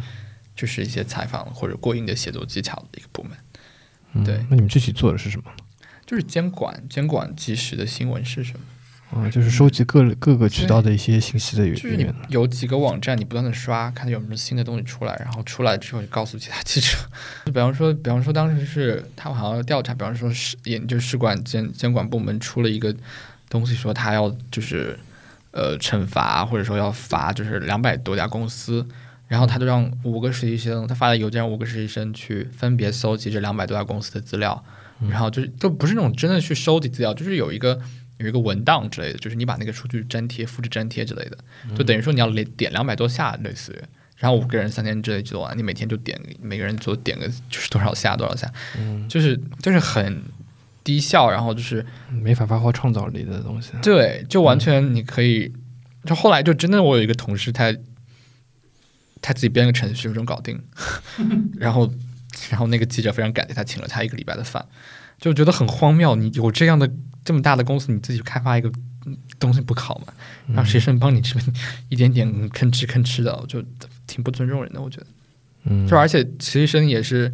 就是一些采访或者过硬的写作技巧的一个部门，嗯对那你们具体做的是什么？就是监管监管即时的新闻是什么。啊，就是收集各各个渠道的一些信息的就是你源源。有几个网站，你不断的刷，看有什么新的东西出来，然后出来之后就告诉其他记者。就比方说，比方说当时是他们好像要调查，比方说是研究试管监监管部门出了一个东西，说他要就是呃惩罚或者说要罚，就是两百多家公司。然后他就让五个实习生，他发的邮件让五个实习生去分别搜集这两百多家公司的资料，然后就是就不是那种真的去收集资料，就是有一个有一个文档之类的，就是你把那个数据粘贴、复制粘贴之类的，就等于说你要连点两百多下，类似于。然后五个人三天之内做完，你每天就点，每个人做点个就是多少下多少下，就是就是很低效，然后就是没法发挥创造力的东西。对，就完全你可以，就后来就真的我有一个同事，他他自己编个程序十分钟搞定，然后然后那个记者非常感谢他，请了他一个礼拜的饭，就觉得很荒谬。你有这样的这么大的公司，你自己开发一个东西不好嘛？让学生帮你这么一点点吭哧吭哧的，就。挺不尊重人的，我觉得，嗯，就而且实习生也是，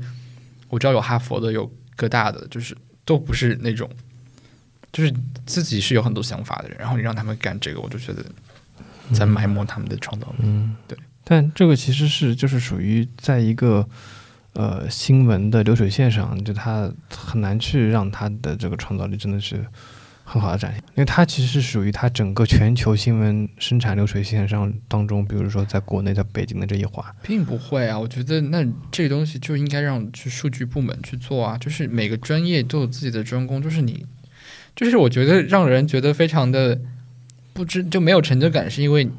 我知道有哈佛的，有各大的，就是都不是那种，就是自己是有很多想法的人，然后你让他们干这个，我就觉得在埋没他们的创造力。嗯，对。但这个其实是就是属于在一个呃新闻的流水线上，就他很难去让他的这个创造力真的是。很好的展现，因为它其实是属于它整个全球新闻生产流水线上当中，比如说在国内在北京的这一环，并不会啊。我觉得那这个东西就应该让去数据部门去做啊，就是每个专业都有自己的专攻，就是你，就是我觉得让人觉得非常的不知就没有成就感，是因为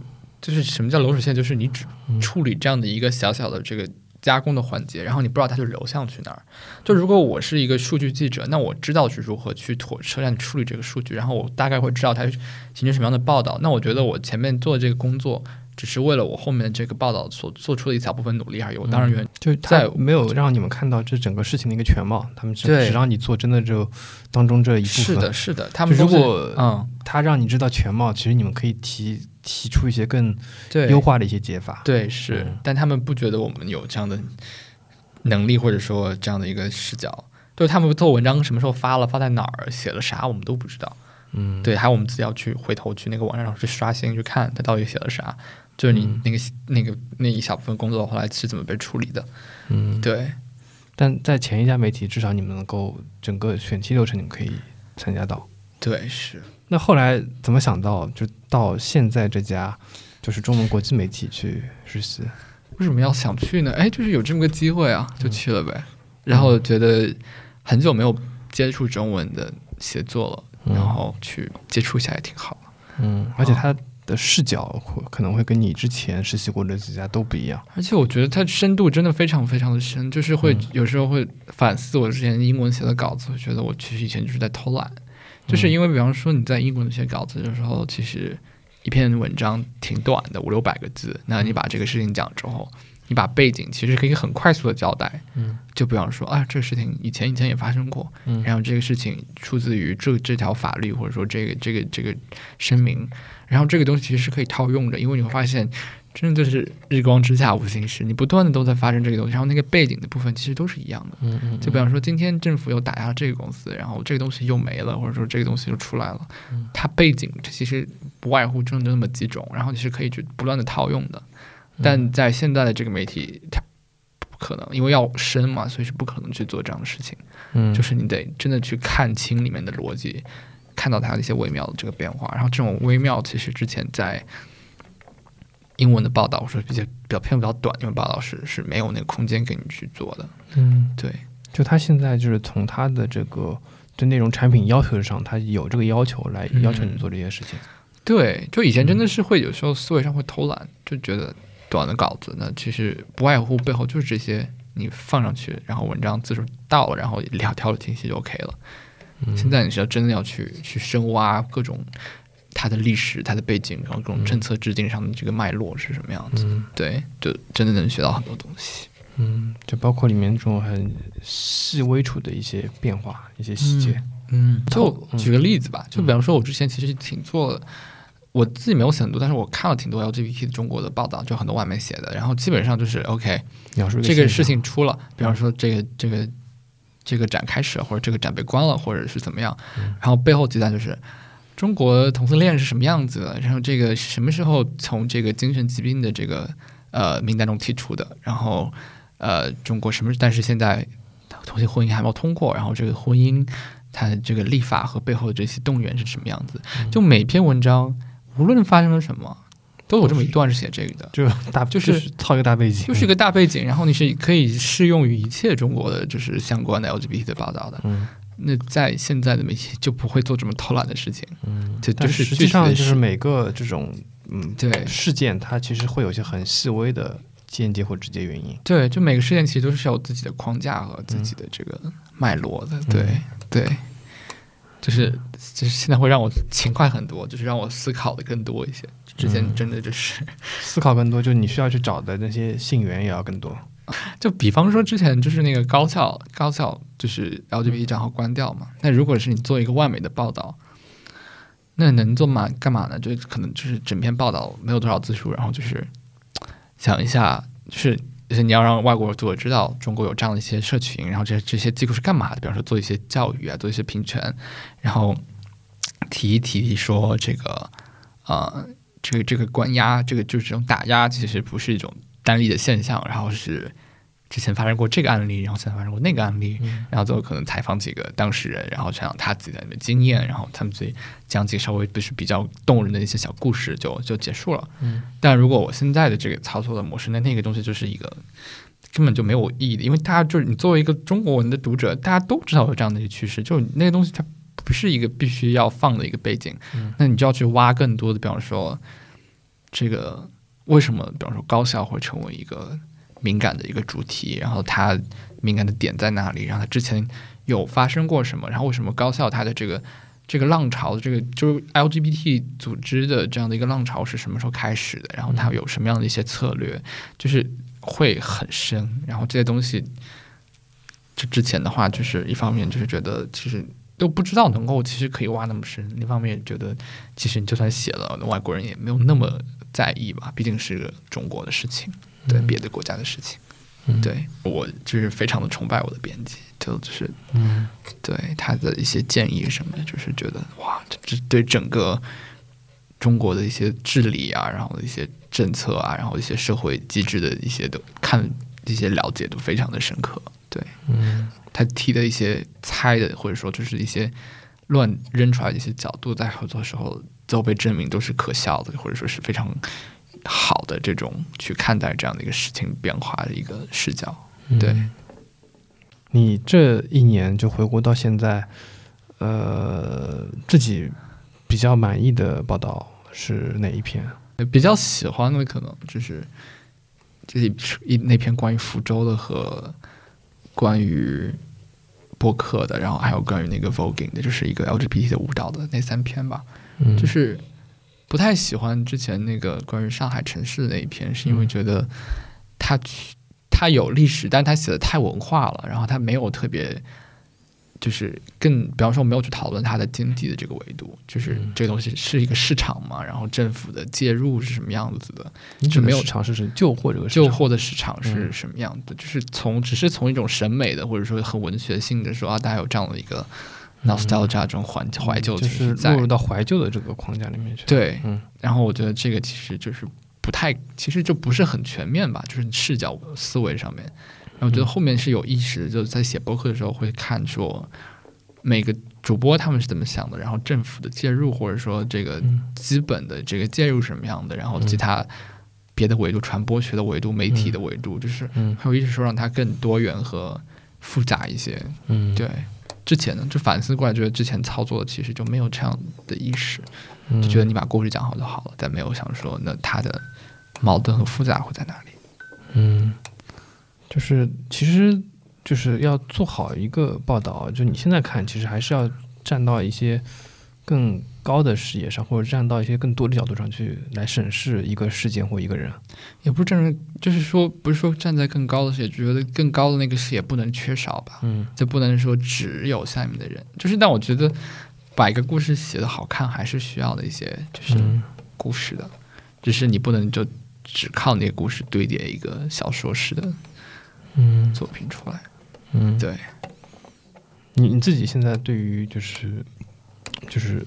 就是什么叫流水线，就是你只处理这样的一个小小的这个。加工的环节，然后你不知道它就流向去哪儿。就如果我是一个数据记者，那我知道是如何去妥车让你处理这个数据，然后我大概会知道它形成什么样的报道。那我觉得我前面做的这个工作，只是为了我后面这个报道所做出的一小部分努力而已。我当然愿就在没有让你们看到这整个事情的一个全貌，他们只只让你做真的就当中这一部分。是的，是的，他们如果嗯，他让你知道全貌，其实你们可以提。提出一些更优化的一些解法，对，是，但他们不觉得我们有这样的能力，或者说这样的一个视角。对他们做文章什么时候发了，发在哪儿，写了啥，我们都不知道。嗯，对，还有我们自己要去回头去那个网站上去刷新，去看他到底写了啥。就是你那个那个那一小部分工作后来是怎么被处理的？嗯，对。但在前一家媒体，至少你们能够整个选题流程，你们可以参加到。对，是。那后来怎么想到就到现在这家就是中文国际媒体去实习？为什么要想去呢？哎，就是有这么个机会啊，就去了呗。然后觉得很久没有接触中文的写作了，然后去接触一下也挺好嗯，而且他的视角会可能会跟你之前实习过的几家都不一样。而且我觉得他深度真的非常非常的深，就是会有时候会反思我之前英文写的稿子，会觉得我其实以前就是在偷懒。就是因为，比方说你在英国写稿子的时候，其实一篇文章挺短的，五六百个字。那你把这个事情讲之后，你把背景其实可以很快速的交代。嗯，就比方说啊，这个事情以前以前也发生过，嗯，然后这个事情出自于这这条法律，或者说这个这个这个声明，然后这个东西其实是可以套用的，因为你会发现。真的就是日光之下无心事，你不断的都在发生这个东西，然后那个背景的部分其实都是一样的。嗯嗯。就比方说，今天政府又打压这个公司，然后这个东西又没了，或者说这个东西又出来了，它背景其实不外乎就那么几种，然后你是可以去不断的套用的。但在现在的这个媒体，它不可能，因为要深嘛，所以是不可能去做这样的事情。嗯。就是你得真的去看清里面的逻辑，看到它的一些微妙的这个变化，然后这种微妙其实之前在。英文的报道，我说比较比较偏比较短，因为报道是是没有那个空间给你去做的。嗯，对。就他现在就是从他的这个对内容产品要求上，他有这个要求来要求你做这些事情。对，就以前真的是会有时候思维上会偷懒，就觉得短的稿子，呢其实不外乎背后就是这些，你放上去，然后文章字数到了，然后两条的清晰就 OK 了。现在你是要真的要去去深挖各种。它的历史、它的背景，然后各种政策制定上的这个脉络是什么样子？对，就真的能学到很多东西。嗯，就包括里面这种很细微处的一些变化、一些细节。嗯，就举个例子吧，就比方说，我之前其实挺做，我自己没有写很多，但是我看了挺多 LGBT 的中国的报道，就很多外媒写的，然后基本上就是 OK，这个事情出了，比方说这个这个这个展开始，或者这个展被关了，或者是怎么样，然后背后记载就是。中国同性恋是什么样子的？然后这个什么时候从这个精神疾病的这个呃名单中剔除的？然后呃，中国什么？但是现在同性婚姻还没有通过。然后这个婚姻它的这个立法和背后的这些动员是什么样子？就每篇文章无论发生了什么，都有这么一段是写这个的，就大就是套一个大背景，就是一个大背景。然后你是可以适用于一切中国的就是相关的 LGBT 的报道的。嗯。那在现在的媒体就不会做这么偷懒的事情。嗯，这就但是实际上就是每个这种嗯对事件，它其实会有一些很细微的间接或直接原因。对，就每个事件其实都是有自己的框架和自己的这个脉络的。对对，就是就是现在会让我勤快很多，就是让我思考的更多一些。之前嗯真的就是，思考更多，就你需要去找的那些信源也要更多。就比方说之前就是那个高校高校就是 LGBT 账号关掉嘛，那如果是你做一个外媒的报道。那能做嘛？干嘛呢？就可能就是整篇报道没有多少字数，然后就是想一下，就是就是你要让外国读者知道中国有这样的一些社群，然后这这些机构是干嘛的？比方说做一些教育啊，做一些平权，然后提一提说这个呃，这个这个关押，这个就是这种打压，其实不是一种单例的现象，然后是之前发生过这个案例，然后现在发生过那个案例，然后最后可能采访几个当事人，然后讲他自己的那个经验，然后他们自己讲几个稍微不是比较动人的一些小故事，就就结束了。嗯，但如果我现在的这个操作的模式，那那个东西就是一个根本就没有意义的，因为大家就是你作为一个中国文的读者，大家都知道有这样的一个趋势，就是那个东西它不是一个必须要放的一个背景，嗯。那你就要去挖更多的，比方说这个为什么，比方说高校会成为一个敏感的一个主题，然后它敏感的点在哪里，然后它之前有发生过什么，然后为什么高校它的这个这个浪潮的，这个就是 LGBT 组织的这样的一个浪潮是什么时候开始的，然后它有什么样的一些策略，就是会很深，然后这些东西，就之前的话就是一方面就是觉得其实。都不知道能够其实可以挖那么深，另一方面也觉得其实你就算写了，外国人也没有那么在意吧，毕竟是个中国的事情，对别的国家的事情。嗯，对我就是非常的崇拜我的编辑，就就是嗯对他的一些建议什么的，就是觉得哇，这这对整个中国的一些治理啊，然后一些政策啊，然后一些社会机制的一些都看一些了解都非常的深刻。对嗯他提的一些猜的，或者说就是一些乱扔出来的一些角度，在合作时候最后被证明都是可笑的，或者说是非常好的这种去看待这样的一个事情变化的一个视角。对嗯你这一年就回国到现在，呃，自己比较满意的报道是哪一篇？比较喜欢的可能就是这一一那篇关于福州的和关于播客的，然后还有关于那个 voguing 的，就是一个 LGBT 的舞蹈的那三篇吧。嗯就是不太喜欢之前那个关于上海城市的那一篇，是因为觉得他去他有历史，但他写的太文化了，然后他没有特别。就是更，比方说，我没有去讨论它的经济的这个维度，就是嗯这个东西是一个市场嘛，然后政府的介入是什么样子的，你指的就没有市场是指旧货这个旧货的市场是嗯什么样的？就是从只是从一种审美的，或者说很文学性的说啊，大家有这样的一个 nostalgia 这种怀怀旧就是落入到怀旧的这个框架里面去。，对，嗯然后我觉得这个其实就是不太，其实就不是很全面吧，就是视角思维上面。然后我觉得后面是有意识的，就是在写博客的时候会看说每个主播他们是怎么想的，然后政府的介入或者说这个嗯。基本的这个介入什么样的，然后其他别的维度、传播学的维度、媒体的维度，就是很有意识说让它更多元和复杂一些。嗯，对，之前呢，就反思过来，觉得之前操作的其实就没有这样的意识。嗯，就觉得你把故事讲好就好了，但没有想说那它的矛盾和复杂会在哪里。嗯，就是其实就是要做好一个报道，就你现在看，其实还是要站到一些更高的视野上，或者站到一些更多的角度上去来审视一个事件或一个人。也不是站在，就是说不是说站在更高的视野，觉得更高的那个视野不能缺少吧，嗯就不能说只有下面的人。就是但我觉得把一个故事写得好看，还是需要的一些就是嗯故事的，只是你不能就只靠那个故事堆叠一个小说式的嗯作品出来。嗯，对，你你自己现在对于就是就是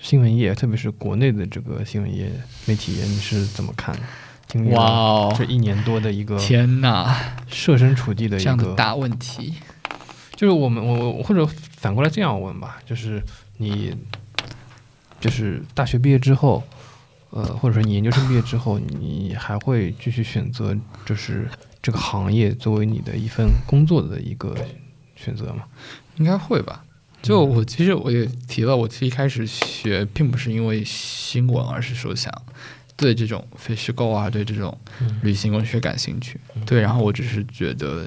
新闻业，特别是国内的这个新闻业、媒体业，你是怎么看的？经历了哦这一年多的一个天呐，设身处地的一个，这样的大问题。就是我们我我或者反过来这样问吧，就是你就是大学毕业之后，呃，或者说你研究生毕业之后，你还会继续选择就是这个行业作为你的一份工作的一个选择吗？应该会吧，就我其实我也提了，我其实一开始学并不是因为新闻，而是说想对这种非虚构啊，对这种旅行文学感兴趣。对，然后我只是觉得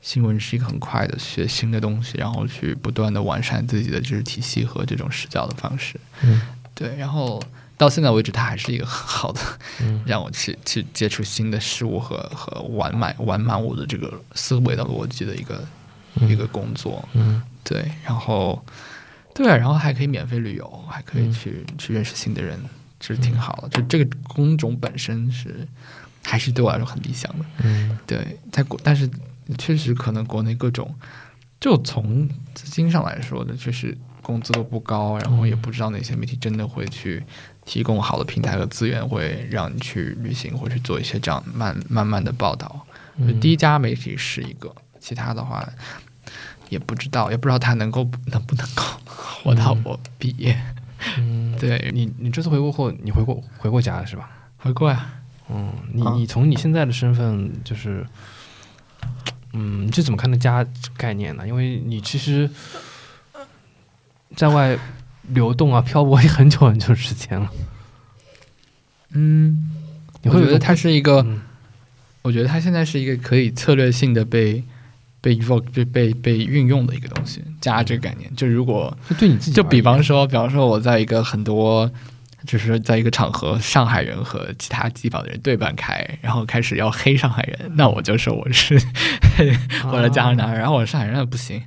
新闻是一个很快的学新的东西，然后去不断的完善自己的知识体系和这种视角的方式。嗯对，然后到现在为止，它还是一个很好的嗯让我去去接触新的事物和和完满完满我的这个思维的逻辑的一个、一个工作。嗯对，然后对，然后还可以免费旅游，还可以嗯去、去认识新的人，这是挺好的。就这个工种本身是还是对我来说很理想的。嗯对，在国，但是确实可能国内各种，就从资金上来说的，确实工资都不高，然后也不知道哪些媒体真的会去提供好的平台和资源，会让你去旅行或去做一些这样慢慢慢的报道。第一家媒体是一个，其他的话也不知道，也不知道他能够能不能够活到我毕业。嗯，对，你你这次回国后，你回过回过家是吧？回过呀，嗯，你啊你从你现在的身份就是，嗯，你是怎么看的家概念呢？因为你其实在外流动啊、漂泊也很久很久时间了。嗯，我觉得你会觉得它是一个。嗯我觉得它现在是一个可以策略性的被被 evoke 被被被运用的一个东西，加这个概念。就如果就对你自己就，比方说，比方说我在一个很多。就是在一个场合，上海人和其他地方的人对半开，然后开始要黑上海人，那我就说我是 我的家乡男儿，然后我是上海人那不行。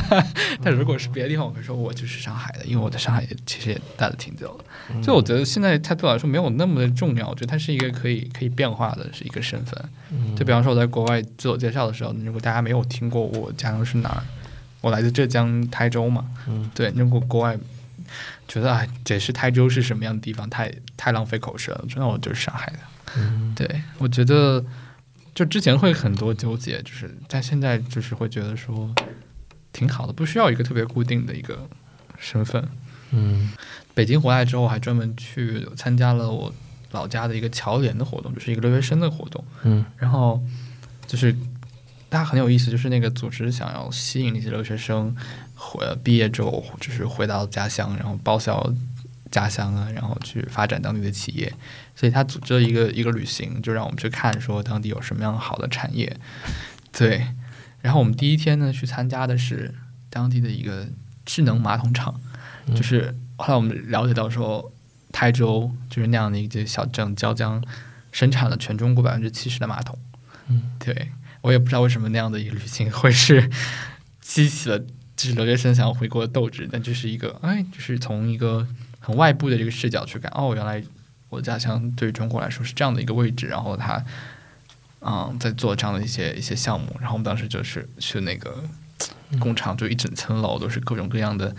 但如果是别的地方，我会说我就是上海的，因为我在上海也其实也待了挺久了。嗯就我觉得现在它对我来说没有那么的重要，我觉得它是一个可以可以变化的是一个身份。嗯就比方说我在国外自我介绍的时候，如果大家没有听过我家乡是哪儿，我来自浙江台州嘛，嗯对，如果国外觉得啊解释台州是什么样的地方，太太浪费口舌了，那我就是上海的。嗯对我觉得就之前会很多纠结，就是但现在就是会觉得说挺好的，不需要一个特别固定的一个身份。嗯北京回来之后，还专门去参加了我老家的一个侨联的活动，就是一个留学生的活动。嗯然后就是大家很有意思，就是那个组织想要吸引那些留学生回毕业之后，就是回到家乡，然后报效家乡啊，然后去发展当地的企业。所以他组织了一个一个旅行，就让我们去看说当地有什么样好的产业。对，然后我们第一天呢去参加的是当地的一个智能马桶厂，就是后来我们了解到说，台州就是那样的一个小镇椒江，生产了全中国百分之七十的马桶。嗯，对我也不知道为什么那样的一个旅行会是激起了就是留学生想要回国的斗志，但这是一个哎，就是从一个很外部的这个视角去看，哦，原来我的家乡对于中国来说是这样的一个位置，然后他嗯在做这样的一些一些项目，然后我们当时就是去那个工厂，就一整层楼都是各种各样的。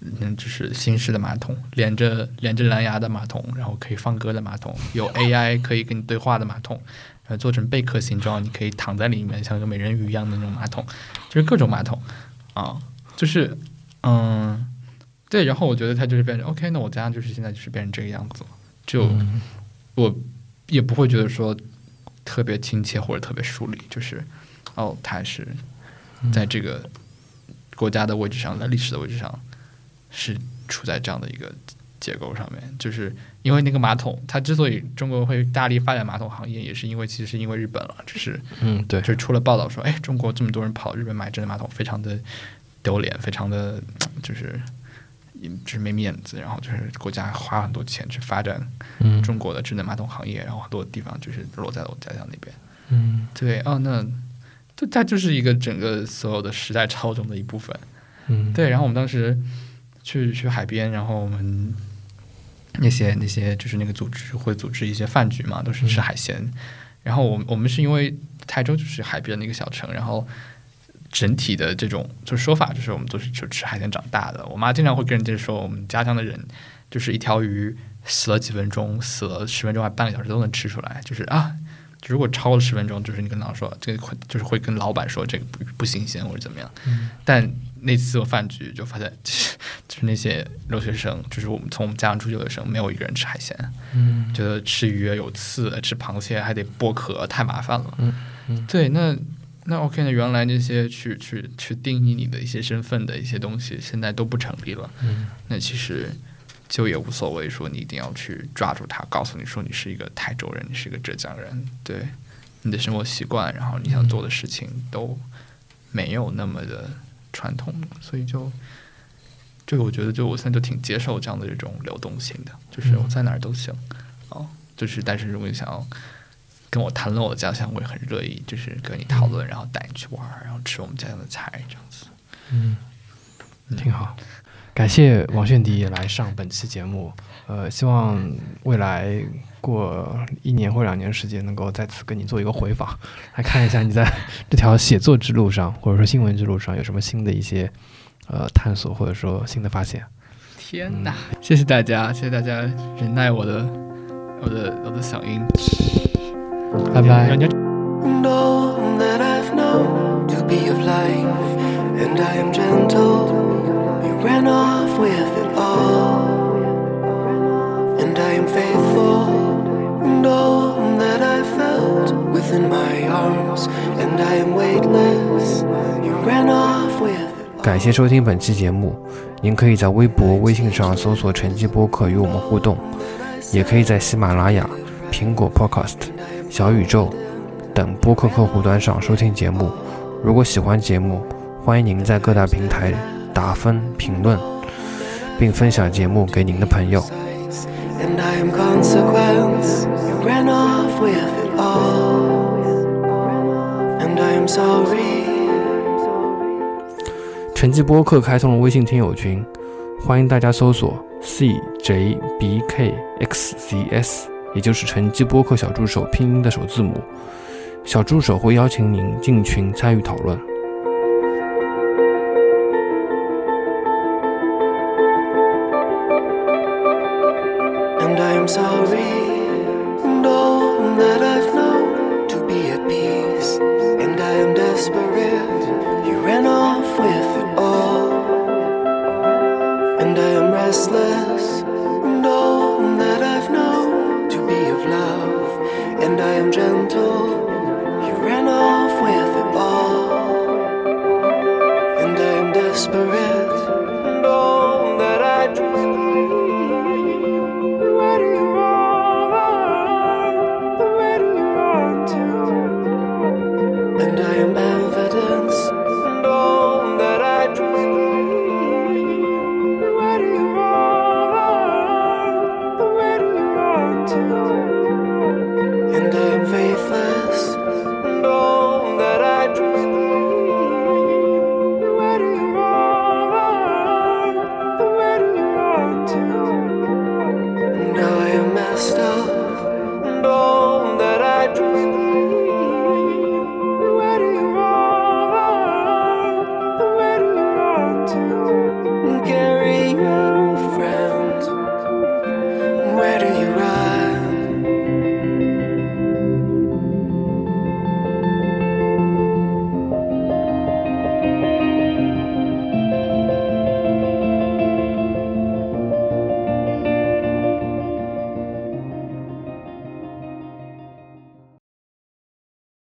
嗯，就是新式的马桶，连着连着蓝牙的马桶，然后可以放歌的马桶，有 AI 可以跟你对话的马桶，然后做成贝壳形状，你可以躺在里面，像一个美人鱼一样的那种马桶，就是各种马桶啊，就是嗯，对，然后我觉得他就是变成 OK，那我家就是现在就是变成这个样子，就、嗯我也不会觉得说特别亲切或者特别疏离，就是哦，他是在这个国家的位置上，在历史的位置上是处在这样的一个结构上面，就是因为那个马桶，它之所以中国会大力发展马桶行业，也是因为其实是因为日本了，就是嗯，对，就出了报道说，哎，中国这么多人跑日本买智能马桶，非常的丢脸，非常的就是就是没面子，然后就是国家花很多钱去发展嗯中国的智能马桶行业，然后很多地方就是落在了我家乡那边。嗯对，哦，那就它就是一个整个所有的时代潮中的一部分。嗯，对，然后我们当时去去海边，然后我们那些那些就是那个组织会组织一些饭局嘛，都是吃海鲜。然后我们我们是因为台州就是海边的一个小城，然后整体的这种就是说法就是我们都是就吃海鲜长大的。我妈经常会跟人家说，我们家乡的人就是一条鱼死了几分钟，死了十分钟还半个小时都能吃出来，就是啊。如果超了十分钟，就是你跟老说这个会，就是会跟老板说这个不不新鲜或者怎么样。但那次我饭局就发现，就是就是那些留学生，就是我们从我们家乡出去的留学生，没有一个人吃海鲜，嗯觉得吃鱼有刺，吃螃蟹还得剥壳，太麻烦了。嗯嗯对，那那 OK，那原来那些去去去定义你的一些身份的一些东西，现在都不成立了。嗯那其实就也无所谓，说你一定要去抓住它，告诉你说你是一个台州人，你是一个浙江人，对你的生活习惯，然后你想做的事情都没有那么的传统，所以就这个我觉得就我现在就挺接受这样的这种流动性的，就是我在哪儿都行，哦，就是但是如果你想要。跟我谈论我的家乡，我也很乐意，就是跟你讨论，然后带你去玩儿，然后吃我们家乡的菜，这样子。嗯，挺好。感谢王炫迪来上本期节目，呃，希望未来过一年或两年时间，能够再次跟你做一个回访，来看一下你在这条写作之路上，或者说新闻之路上有什么新的一些呃探索，或者说新的发现。天哪！谢谢大家，谢谢大家忍耐我的我的我的嗓音。拜拜。And all that I've known to be of life, and I am gentle. You ran off with it all, and I am faithful. And all that I felt within my arms, and I am weightless. You ran off with it. 感谢收听本期节目，您可以在微博、微信上搜索“晨记播客”与我们互动，也可以在喜马拉雅、苹果 Podcast、小宇宙等播客客户端上收听节目。如果喜欢节目，欢迎您在各大平台打分、评论，并分享节目给您的朋友。And I am consequence. You ran off with it all, and I am sorry. 晨记播客开通了微信听友群，欢迎大家搜索 CJBKXCS，也就是成绩播客小助手拼音的首字母。小助手会邀请您进群参与讨论。